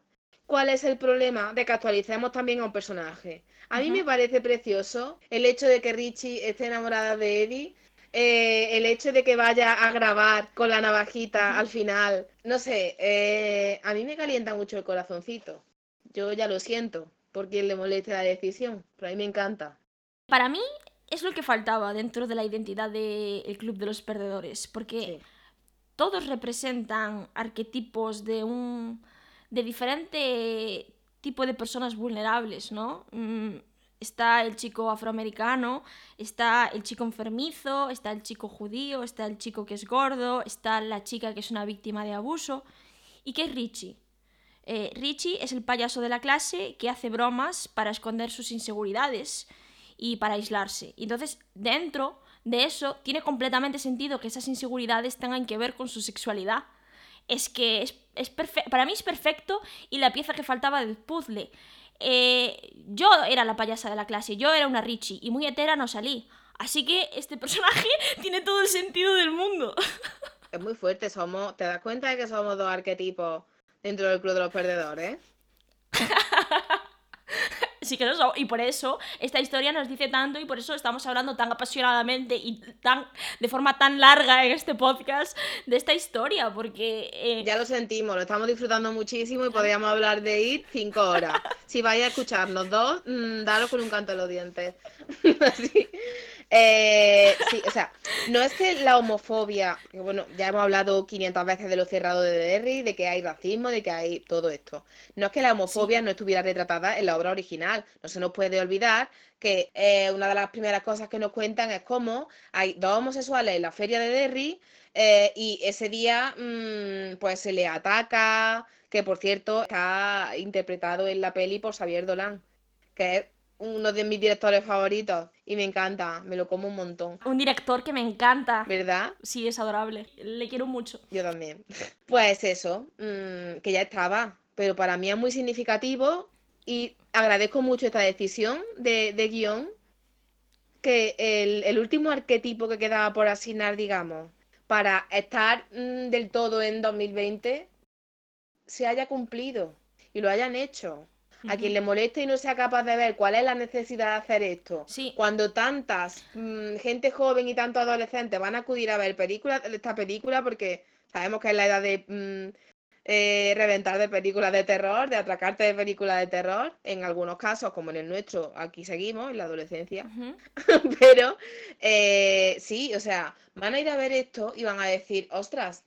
¿cuál es el problema de que actualicemos también a un personaje? A mí me parece precioso el hecho de que Richie esté enamorada de Eddie, eh, el hecho de que vaya a grabar con la navajita al final, no sé, eh, a mí me calienta mucho el corazoncito. Yo ya lo siento, porque le moleste la decisión, pero a mí me encanta. Para mí es lo que faltaba dentro de la identidad del Club de los Perdedores, porque todos representan arquetipos de un de diferente tipo de personas vulnerables, ¿no? Mm, está el chico afroamericano, está el chico enfermizo, está el chico judío, está el chico que es gordo, está la chica que es una víctima de abuso. ¿Y qué es Richie? Eh, Richie es el payaso de la clase que hace bromas para esconder sus inseguridades y para aislarse. Y entonces, dentro de eso, tiene completamente sentido que esas inseguridades tengan que ver con su sexualidad. Es que es, es para mí es perfecto y la pieza que faltaba del puzzle. Eh, yo era la payasa de la clase, yo era una Richie y muy hetera no salí. Así que este personaje tiene todo el sentido del mundo. Es muy fuerte, somos. ¿Te das cuenta de que somos dos arquetipos dentro del club de los perdedores? sí que eso, y por eso esta historia nos dice tanto y por eso estamos hablando tan apasionadamente y tan de forma tan larga en este podcast de esta historia, porque... Eh, ya lo sentimos, lo estamos disfrutando muchísimo y podríamos hablar de ir cinco horas. Si vais a escucharnos dos, mmm, daros con un canto en los dientes. Así. Eh, sí, o sea, no es que la homofobia, que bueno, ya hemos hablado 500 veces de lo cerrado de Derry, de que hay racismo, de que hay todo esto. No es que la homofobia no estuviera retratada en la obra original. No se nos puede olvidar que eh, una de las primeras cosas que nos cuentan es cómo hay dos homosexuales en la feria de Derry eh, y ese día mm, pues se le ataca, que por cierto está interpretado en la peli por Xavier Dolan, que es uno de mis directores favoritos y me encanta, me lo como un montón. Un director que me encanta. ¿Verdad? Sí, es adorable, le quiero mucho. Yo también. Pues eso, mm, que ya estaba, pero para mí es muy significativo y agradezco mucho esta decisión de, guion, que el, último arquetipo que quedaba por asignar, digamos, para estar mm, del todo en 2020, se haya cumplido y lo hayan hecho a quien le moleste y no sea capaz de ver cuál es la necesidad de hacer esto. Cuando tantas mm, gente joven y tantos adolescentes van a acudir a ver películas, esta película porque sabemos que es la edad de mm, eh, reventar de películas de terror, de atracarte de películas de terror, en algunos casos, como en el nuestro, aquí seguimos, en la adolescencia. Pero eh, sí, o sea, van a ir a ver esto y van a decir, ostras,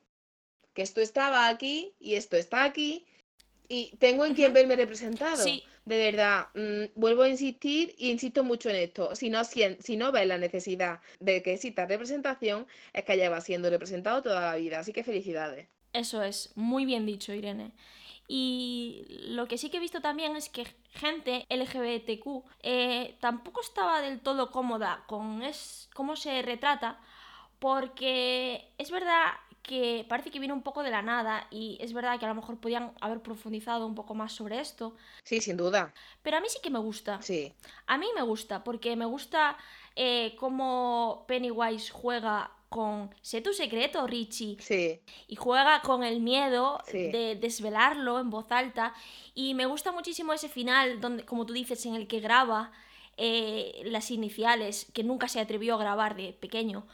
que esto estaba aquí y esto está aquí y tengo en quién verme representado. Sí. De verdad, mm, vuelvo a insistir y insisto mucho en esto. Si no, si, si no ves la necesidad de que exista representación, es que lleva siendo representado toda la vida. Así que felicidades. Eso es, muy bien dicho, Irene. Y lo que sí que he visto también es que gente LGBTQ eh, tampoco estaba del todo cómoda con es, cómo se retrata, porque es verdad que parece que viene un poco de la nada y es verdad que a lo mejor podían haber profundizado un poco más sobre esto. Sí, sin duda. Pero a mí sí que me gusta. Sí. A mí me gusta porque me gusta eh, cómo Pennywise juega con sé tu secreto, Richie. Sí. Y juega con el miedo de desvelarlo en voz alta. Y me gusta muchísimo ese final, donde, como tú dices, en el que graba eh, las iniciales, que nunca se atrevió a grabar de pequeño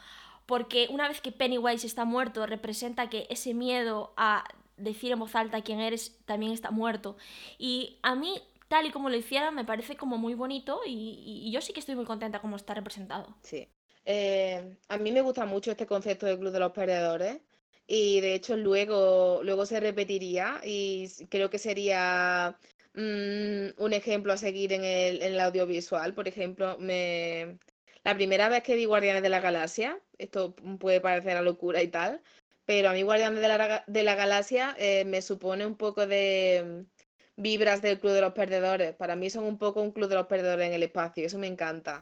porque una vez que Pennywise está muerto, representa que ese miedo a decir en voz alta quién eres también está muerto. Y a mí, tal y como lo hicieron, me parece como muy bonito y, yo sí que estoy muy contenta como está representado. Sí. Eh, a mí me gusta mucho este concepto del Club de los Perdedores y de hecho luego, luego se repetiría y creo que sería mm, un ejemplo a seguir en el, en el audiovisual. Por ejemplo, me, la primera vez que vi Guardianes de la Galaxia, esto puede parecer a locura y tal, pero a mí Guardianes de la, de la Galaxia eh, me supone un poco de mm, vibras del Club de los Perdedores. Para mí son un poco un Club de los Perdedores en el espacio, eso me encanta.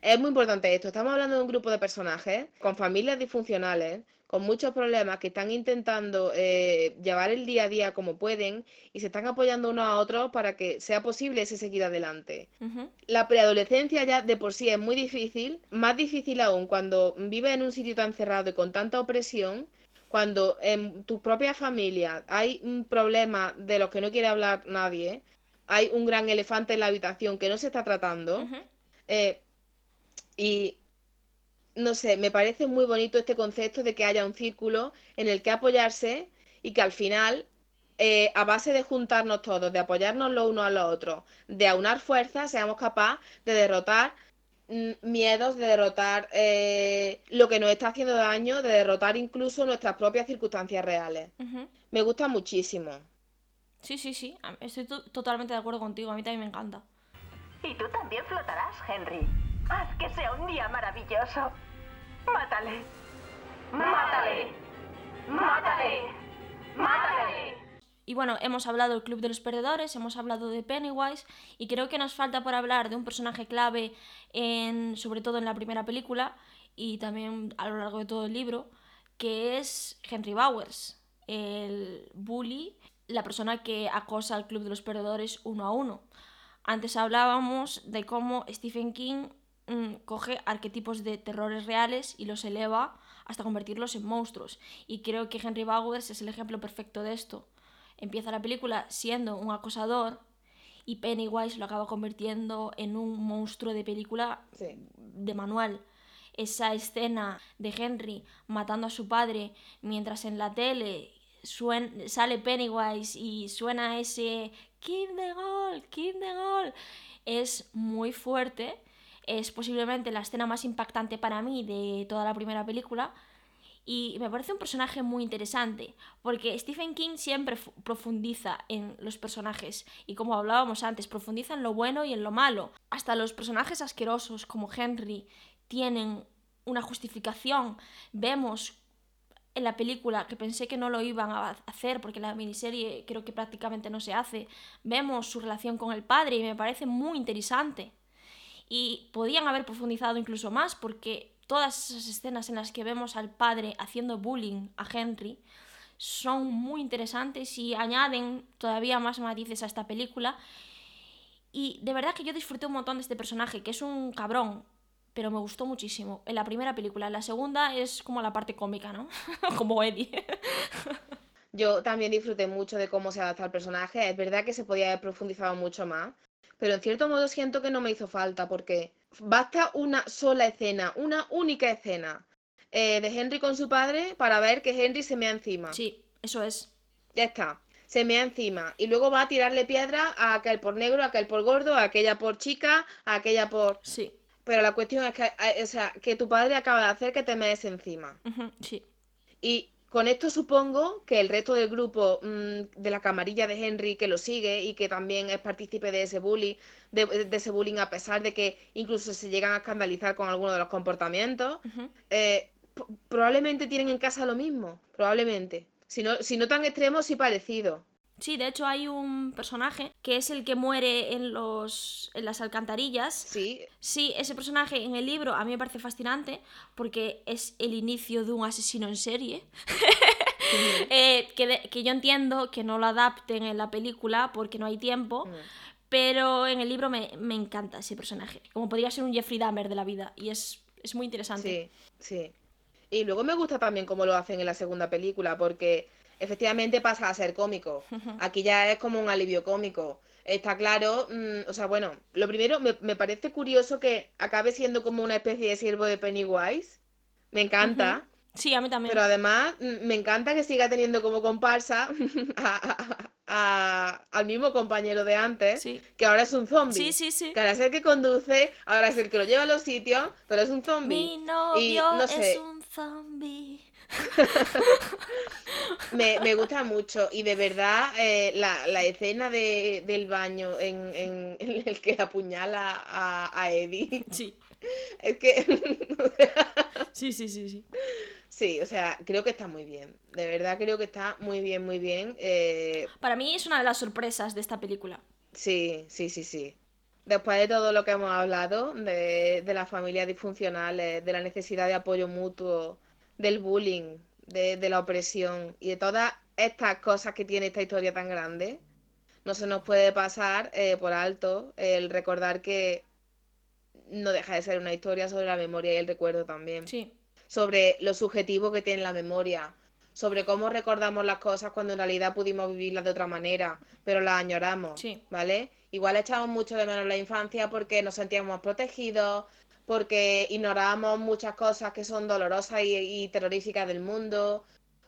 Es muy importante esto. Estamos hablando de un grupo de personajes con familias disfuncionales, con muchos problemas, que están intentando eh, llevar el día a día como pueden y se están apoyando unos a otros para que sea posible ese seguir adelante. La preadolescencia ya de por sí es muy difícil, más difícil aún cuando vives en un sitio tan cerrado y con tanta opresión, cuando en tu propia familia hay un problema de los que no quiere hablar nadie, hay un gran elefante en la habitación que no se está tratando, eh, y no sé, me parece muy bonito este concepto de que haya un círculo en el que apoyarse y que al final, eh, a base de juntarnos todos, de apoyarnos los unos a los otros, de aunar fuerzas, seamos capaces de derrotar mm, miedos, de derrotar eh, lo que nos está haciendo daño, de derrotar incluso nuestras propias circunstancias reales. Me gusta muchísimo. Sí, sí, sí, estoy totalmente de acuerdo contigo, a mí también me encanta. Y tú también flotarás, Henry. Haz que sea un día maravilloso. Mátale. Mátale. Mátale. Mátale. Y bueno, hemos hablado del Club de los Perdedores, hemos hablado de Pennywise y creo que nos falta por hablar de un personaje clave, en, sobre todo en la primera película y también a lo largo de todo el libro, que es Henry Bowers, el bully, la persona que acosa al Club de los Perdedores uno a uno. Antes hablábamos de cómo Stephen King Mm, coge arquetipos de terrores reales y los eleva hasta convertirlos en monstruos. Y creo que Henry Bowers es el ejemplo perfecto de esto. Empieza la película siendo un acosador y Pennywise lo acaba convirtiendo en un monstruo de película de manual. Esa escena de Henry matando a su padre mientras en la tele sale Pennywise y suena ese King de gol, King de gol, es muy fuerte es posiblemente la escena más impactante para mí de toda la primera película. Y me parece un personaje muy interesante, porque Stephen King siempre profundiza en los personajes, y como hablábamos antes, profundiza en lo bueno y en lo malo. Hasta los personajes asquerosos como Henry tienen una justificación. Vemos en la película, que pensé que no lo iban a hacer, porque la miniserie creo que prácticamente no se hace, vemos su relación con el padre y me parece muy interesante y podían haber profundizado incluso más porque todas esas escenas en las que vemos al padre haciendo bullying a Henry son muy interesantes y añaden todavía más matices a esta película. Y de verdad que yo disfruté un montón de este personaje, que es un cabrón, pero me gustó muchísimo. En la primera película, en la segunda es como la parte cómica, ¿no? como Eddie. yo también disfruté mucho de cómo se adapta el personaje. Es verdad que se podía haber profundizado mucho más, pero en cierto modo siento que no me hizo falta porque basta una sola escena, una única escena eh, de Henry con su padre para ver que Henry se mea encima. Sí, eso es. Ya está, se mea encima y luego va a tirarle piedra a aquel por negro, a aquel por gordo, a aquella por chica, a aquella por... Sí. Pero la cuestión es que, eh, o sea, que tu padre acaba de hacer que te mees encima. sí. Y con esto supongo que el resto del grupo mm, de la camarilla de Henry que lo sigue y que también es partícipe de ese bullying, de, ese bullying a pesar de que incluso se llegan a escandalizar con algunos de los comportamientos, eh, probablemente tienen en casa lo mismo, probablemente. Si no, si no tan extremo, sí parecido. Sí, de hecho hay un personaje que es el que muere en los en las alcantarillas. Sí. Sí, ese personaje en el libro a mí me parece fascinante porque es el inicio de un asesino en serie. Eh, que, yo entiendo que no lo adapten en la película porque no hay tiempo. Pero en el libro me, encanta ese personaje. Como podría ser un Jeffrey Dahmer de la vida. Y es, es muy interesante. Sí, sí. Y luego me gusta también cómo lo hacen en la segunda película, porque efectivamente pasa a ser cómico. Aquí ya es como un alivio cómico. Está claro, mm, o sea, bueno, lo primero, me, parece curioso que acabe siendo como una especie de siervo de Pennywise. Me encanta. Sí, a mí también. Pero además, mm, me encanta que siga teniendo como comparsa al mismo compañero de antes, que ahora es un zombie. Sí, sí, sí. Que ahora es el que conduce, ahora es el que lo lleva a los sitios, pero es un zombie. Mi novio es un zombie. Me, gusta mucho y de verdad eh, la, escena del baño en, el que apuñala a, Eddie. Sí. Es que... sí, sí, sí, sí. Sí, o sea, creo que está muy bien. De verdad creo que está muy bien, muy bien. Eh, Para mí es una de las sorpresas de esta película. Sí, sí, sí, sí. Después de todo lo que hemos hablado, de, de las familias disfuncionales, de la necesidad de apoyo mutuo, del bullying, de, de la opresión y de todas estas cosas que tiene esta historia tan grande, no se nos puede pasar eh, por alto el recordar que no deja de ser una historia sobre la memoria y el recuerdo también. Sí. Sobre lo subjetivo que tiene la memoria, sobre cómo recordamos las cosas cuando en realidad pudimos vivirlas de otra manera, pero las añoramos, Sí. ¿vale? Igual echamos mucho de menos la infancia porque nos sentíamos protegidos, porque ignorábamos muchas cosas que son dolorosas y, y terroríficas del mundo,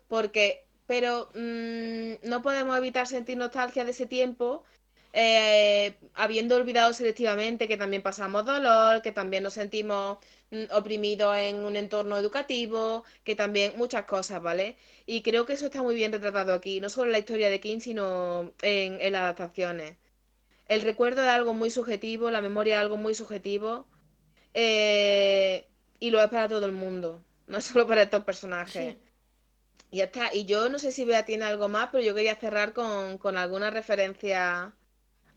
porque, pero mm, no podemos evitar sentir nostalgia de ese tiempo, eh, habiendo olvidado selectivamente que también pasamos dolor, que también nos sentimos mm, oprimidos en un entorno educativo, que también muchas cosas, ¿vale? Y creo que eso está muy bien retratado aquí, no solo en la historia de King, sino en, en las adaptaciones. El recuerdo es algo muy subjetivo, la memoria es algo muy subjetivo, eh, y lo es para todo el mundo, no solo para estos personajes. Y ya está. Y yo no sé si Bea tiene algo más, pero yo quería cerrar con, con alguna referencia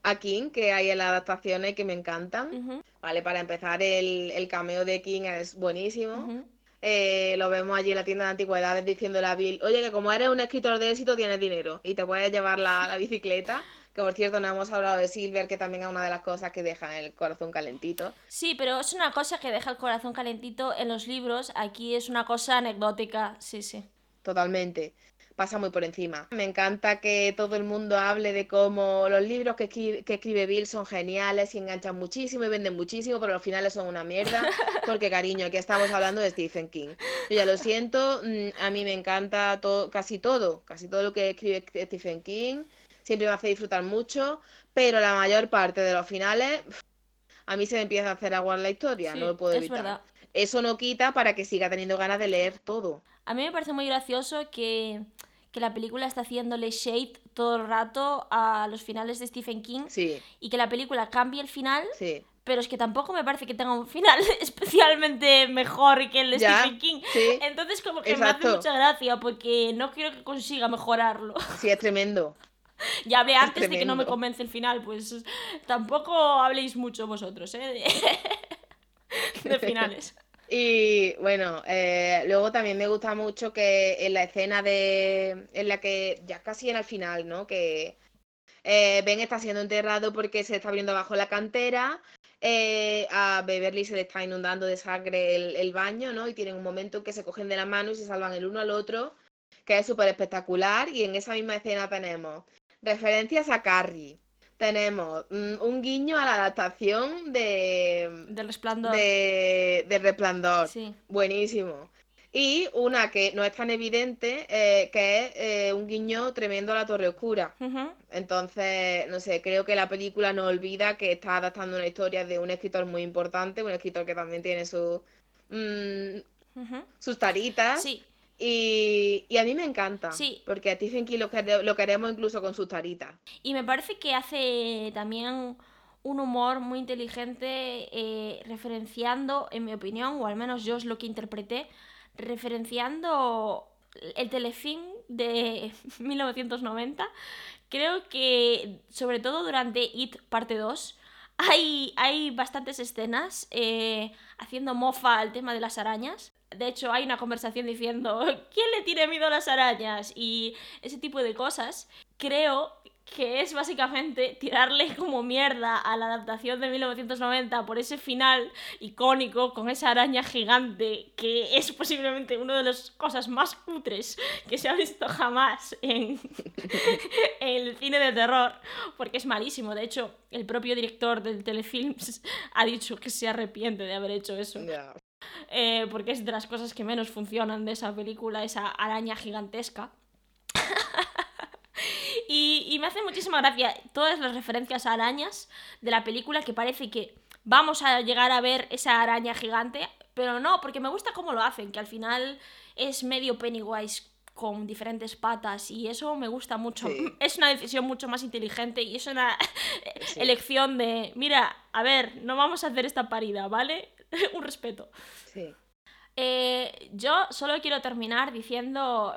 a King que hay en las adaptaciones que me encantan. Vale, para empezar, el, el cameo de King es buenísimo. Eh, lo vemos allí en la tienda de antigüedades diciéndole a Bill, oye, que como eres un escritor de éxito, tienes dinero y te puedes llevar la, la bicicleta. Que por cierto, no hemos hablado de Silver, que también es una de las cosas que deja el corazón calentito. Sí, pero es una cosa que deja el corazón calentito en los libros. Aquí es una cosa anecdótica. Sí, sí. Totalmente. Pasa muy por encima. Me encanta que todo el mundo hable de cómo los libros que escribe, que escribe Bill son geniales y enganchan muchísimo y venden muchísimo, pero los finales son una mierda. Porque, cariño, aquí estamos hablando de Stephen King. Yo ya lo siento, mm, a mí me encanta todo, casi todo, casi todo lo que escribe Stephen King. Siempre me hace disfrutar mucho, pero la mayor parte de los finales, a mí se me empieza a hacer agua en la historia, Sí, no lo puedo es evitar. verdad. Eso no quita para que siga teniendo ganas de leer todo. A mí me parece muy gracioso que, que la película está haciéndole shade todo el rato a los finales de Stephen King Sí, y que la película cambie el final, sí. pero es que tampoco me parece que tenga un final especialmente mejor que el de Ya, Stephen King. sí. Entonces como que me hace mucha gracia porque no creo que consiga mejorarlo. Sí, es tremendo. ya hablé Es antes de que no me convence el final, pues tampoco habléis mucho vosotros, ¿eh? De, de finales. Y bueno, eh, luego también me gusta mucho que en la escena de, en la que ya casi en el final, ¿no? Que eh, Ben está siendo enterrado porque se está abriendo abajo la cantera, eh, a Beverly se le está inundando de sangre el, el baño, ¿no? Y tienen un momento en que se cogen de la mano y se salvan el uno al otro, que es súper espectacular. Y en esa misma escena tenemos referencias a Carrie, tenemos mm, un guiño a la adaptación de, Del resplandor. de, de Resplandor. Sí. Buenísimo. Y una que no es tan evidente, eh, que es eh, un guiño tremendo a la Torre Oscura. Entonces, no sé, creo que la película no olvida que está adaptando una historia de un escritor muy importante, un escritor que también tiene su, mm, sus taritas. Sí, Y, y a mí me encanta. Sí. Porque a Stephen King lo, lo queremos incluso con sus taritas. Y me parece que hace también un humor muy inteligente eh, referenciando, en mi opinión, o al menos yo es lo que interpreté, referenciando el telefilm de 1990. Creo que, sobre todo durante It parte 2, hay, hay bastantes escenas eh, haciendo mofa al tema de las arañas. De hecho, hay una conversación diciendo, ¿quién le tiene miedo a las arañas? Y ese tipo de cosas. Creo que es básicamente tirarle como mierda a la adaptación de 1990 por ese final icónico con esa araña gigante que es posiblemente una de las cosas más cutres que se ha visto jamás en, en el cine de terror, porque es malísimo. De hecho, el propio director del telefilm ha dicho que se arrepiente de haber hecho eso. Ya. Eh, porque es de las cosas que menos funcionan de esa película, esa araña gigantesca. Y, y me hace muchísima gracia todas las referencias a arañas de la película que parece que vamos a llegar a ver esa araña gigante, pero no, porque me gusta cómo lo hacen, que al final es medio Pennywise con diferentes patas y eso me gusta mucho. Sí. Es una decisión mucho más inteligente y es una Sí. elección de, mira, a ver, no vamos a hacer esta parida, ¿vale? Un respeto. Sí. Eh, yo solo quiero terminar diciendo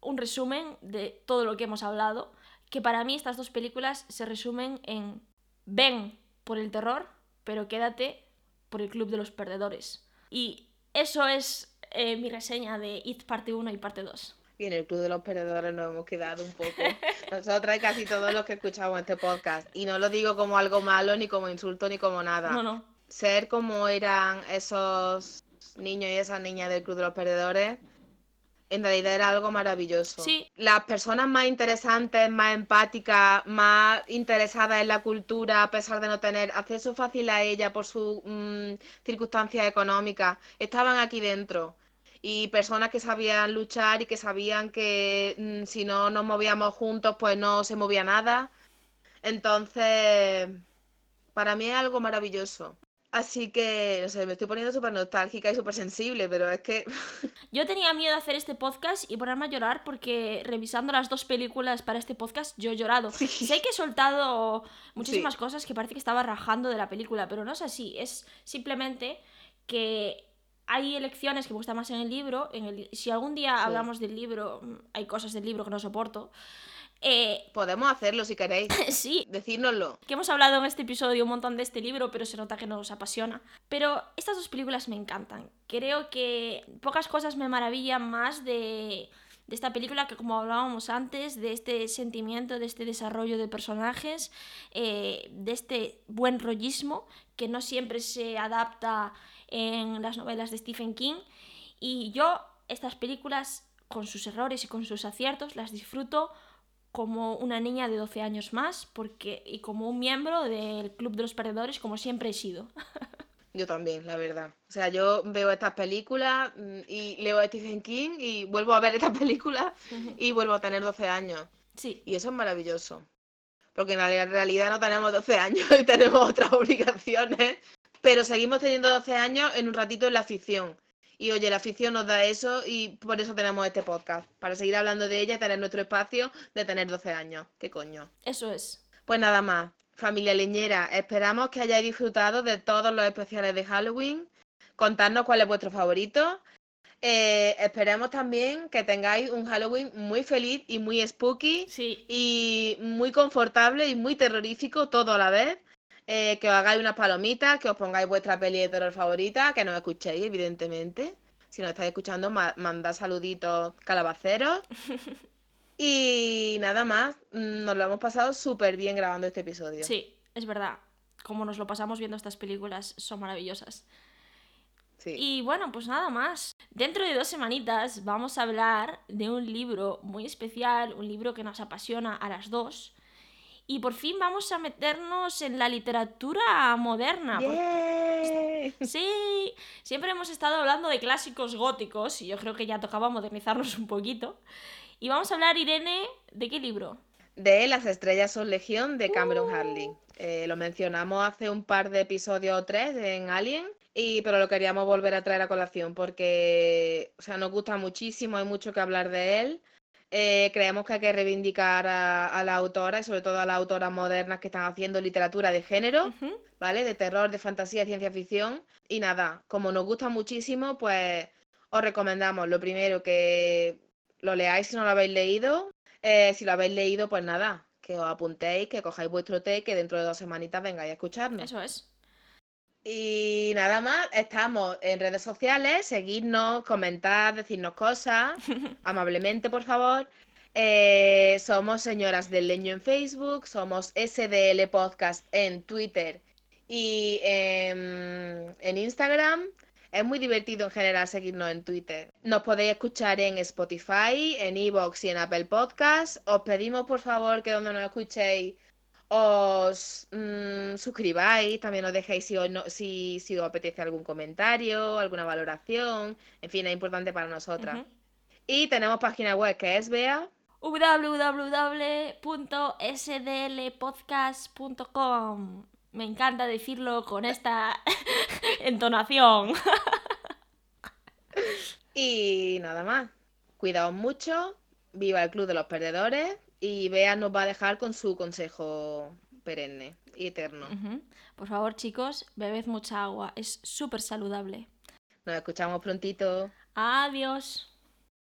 un resumen de todo lo que hemos hablado, que para mí estas dos películas se resumen en ven por el terror, pero quédate por el club de los perdedores. Y eso es eh, mi reseña de It parte 1 y parte 2. Y en el Club de los Perdedores nos hemos quedado un poco. Nosotras y casi todos los que escuchamos este podcast. Y no lo digo como algo malo, ni como insulto, ni como nada. No, no. Ser como eran esos niños y esas niñas del Club de los Perdedores, en realidad era algo maravilloso. Sí. Las personas más interesantes, más empáticas, más interesadas en la cultura, a pesar de no tener acceso fácil a ella por sus mm, circunstancias económicas, estaban aquí dentro y personas que sabían luchar y que sabían que mm, si no nos movíamos juntos, pues no se movía nada. Entonces, para mí es algo maravilloso. Así que, no sé, me estoy poniendo súper nostálgica y súper sensible, pero es que... Yo tenía miedo de hacer este podcast y ponerme a llorar porque revisando las dos películas para este podcast yo he llorado. Sí. Sé que he soltado muchísimas Sí. cosas que parece que estaba rajando de la película, pero no es así. Es simplemente que hay elecciones que me gustan más en el libro. En el, si algún día Sí. hablamos del libro, hay cosas del libro que no soporto. Eh, Podemos hacerlo si queréis. sí, Decírnoslo. que hemos hablado en este episodio un montón de este libro, pero se nota que nos apasiona. Pero estas dos películas me encantan. Creo que pocas cosas me maravillan más de, de esta película que como hablábamos antes, de este sentimiento, de este desarrollo de personajes, eh, de este buen rollismo que no siempre se adapta en las novelas de Stephen King. Y yo estas películas, con sus errores y con sus aciertos, las disfruto como una niña de 12 años más porque y como un miembro del Club de los Perdedores como siempre he sido. Yo también, la verdad. O sea, yo veo estas películas mm, y leo a Stephen King y vuelvo a ver estas películas y vuelvo a tener 12 años. Sí, Y eso es maravilloso. Porque en la realidad no tenemos 12 años y tenemos otras obligaciones, pero seguimos teniendo 12 años en un ratito en la ficción. Y oye, la ficción nos da eso y por eso tenemos este podcast, para seguir hablando de ella y tener nuestro espacio de tener 12 años. ¿Qué coño? eso es. Pues nada más, familia leñera, esperamos que hayáis disfrutado de todos los especiales de Halloween. Contadnos cuál es vuestro favorito. Eh, esperemos también que tengáis un Halloween muy feliz y muy spooky Sí, y muy confortable y muy terrorífico todo a la vez. Eh, que os hagáis unas palomitas, que os pongáis vuestra peli de terror favorita, que nos escuchéis, evidentemente. Si nos estáis escuchando, ma- mandad saluditos calabaceros. Y nada más, mm, nos lo hemos pasado súper bien grabando este episodio. sí, es verdad. Como nos lo pasamos viendo estas películas, son maravillosas. Sí. Y bueno, pues nada más. Dentro de dos semanitas vamos a hablar de un libro muy especial, un libro que nos apasiona a las dos. Y por fin vamos a meternos en la literatura moderna. porque- ¡Yay! Sí, siempre hemos estado hablando de clásicos góticos y yo creo que ya tocaba modernizarnos un poquito. Y vamos a hablar, Irene, ¿de qué libro? De Las estrellas son legión de Cameron Harley. Eh, lo mencionamos hace un par de episodios o tres en Alien, y, pero lo queríamos volver a traer a colación porque o sea, nos gusta muchísimo, hay mucho que hablar de él. Eh, creemos que hay que reivindicar a, a la autora y sobre todo a las autoras modernas que están haciendo literatura de género. ¿vale? De terror, de fantasía, de ciencia ficción. Y nada, como nos gusta muchísimo, pues os recomendamos lo primero que lo leáis si no lo habéis leído. Eh, si lo habéis leído, pues nada, que os apuntéis, que cojáis vuestro té, que dentro de dos semanitas vengáis a escucharnos. Eso es. Y nada más, estamos en redes sociales, seguidnos, comentar, decirnos cosas, amablemente, por favor. Eh, somos Señoras del Leño en Facebook, somos SDL Podcast en Twitter y en, en Instagram. Es muy divertido en general seguirnos en Twitter. Nos podéis escuchar en Spotify, en Evox y en Apple Podcasts. Os pedimos por favor que donde nos escuchéis os mm, suscribáis, también os dejéis si os, no- si, si os apetece algún comentario, alguna valoración, en fin, es importante para nosotras. Y tenemos página web que es Bea, www.sdlpodcast.com Me encanta decirlo con esta entonación. y nada más. Cuidaos mucho, viva el Club de los Perdedores y Bea nos va a dejar con su consejo perenne y eterno. Por favor, chicos, bebed mucha agua. Es súper saludable. Nos escuchamos prontito. Adiós.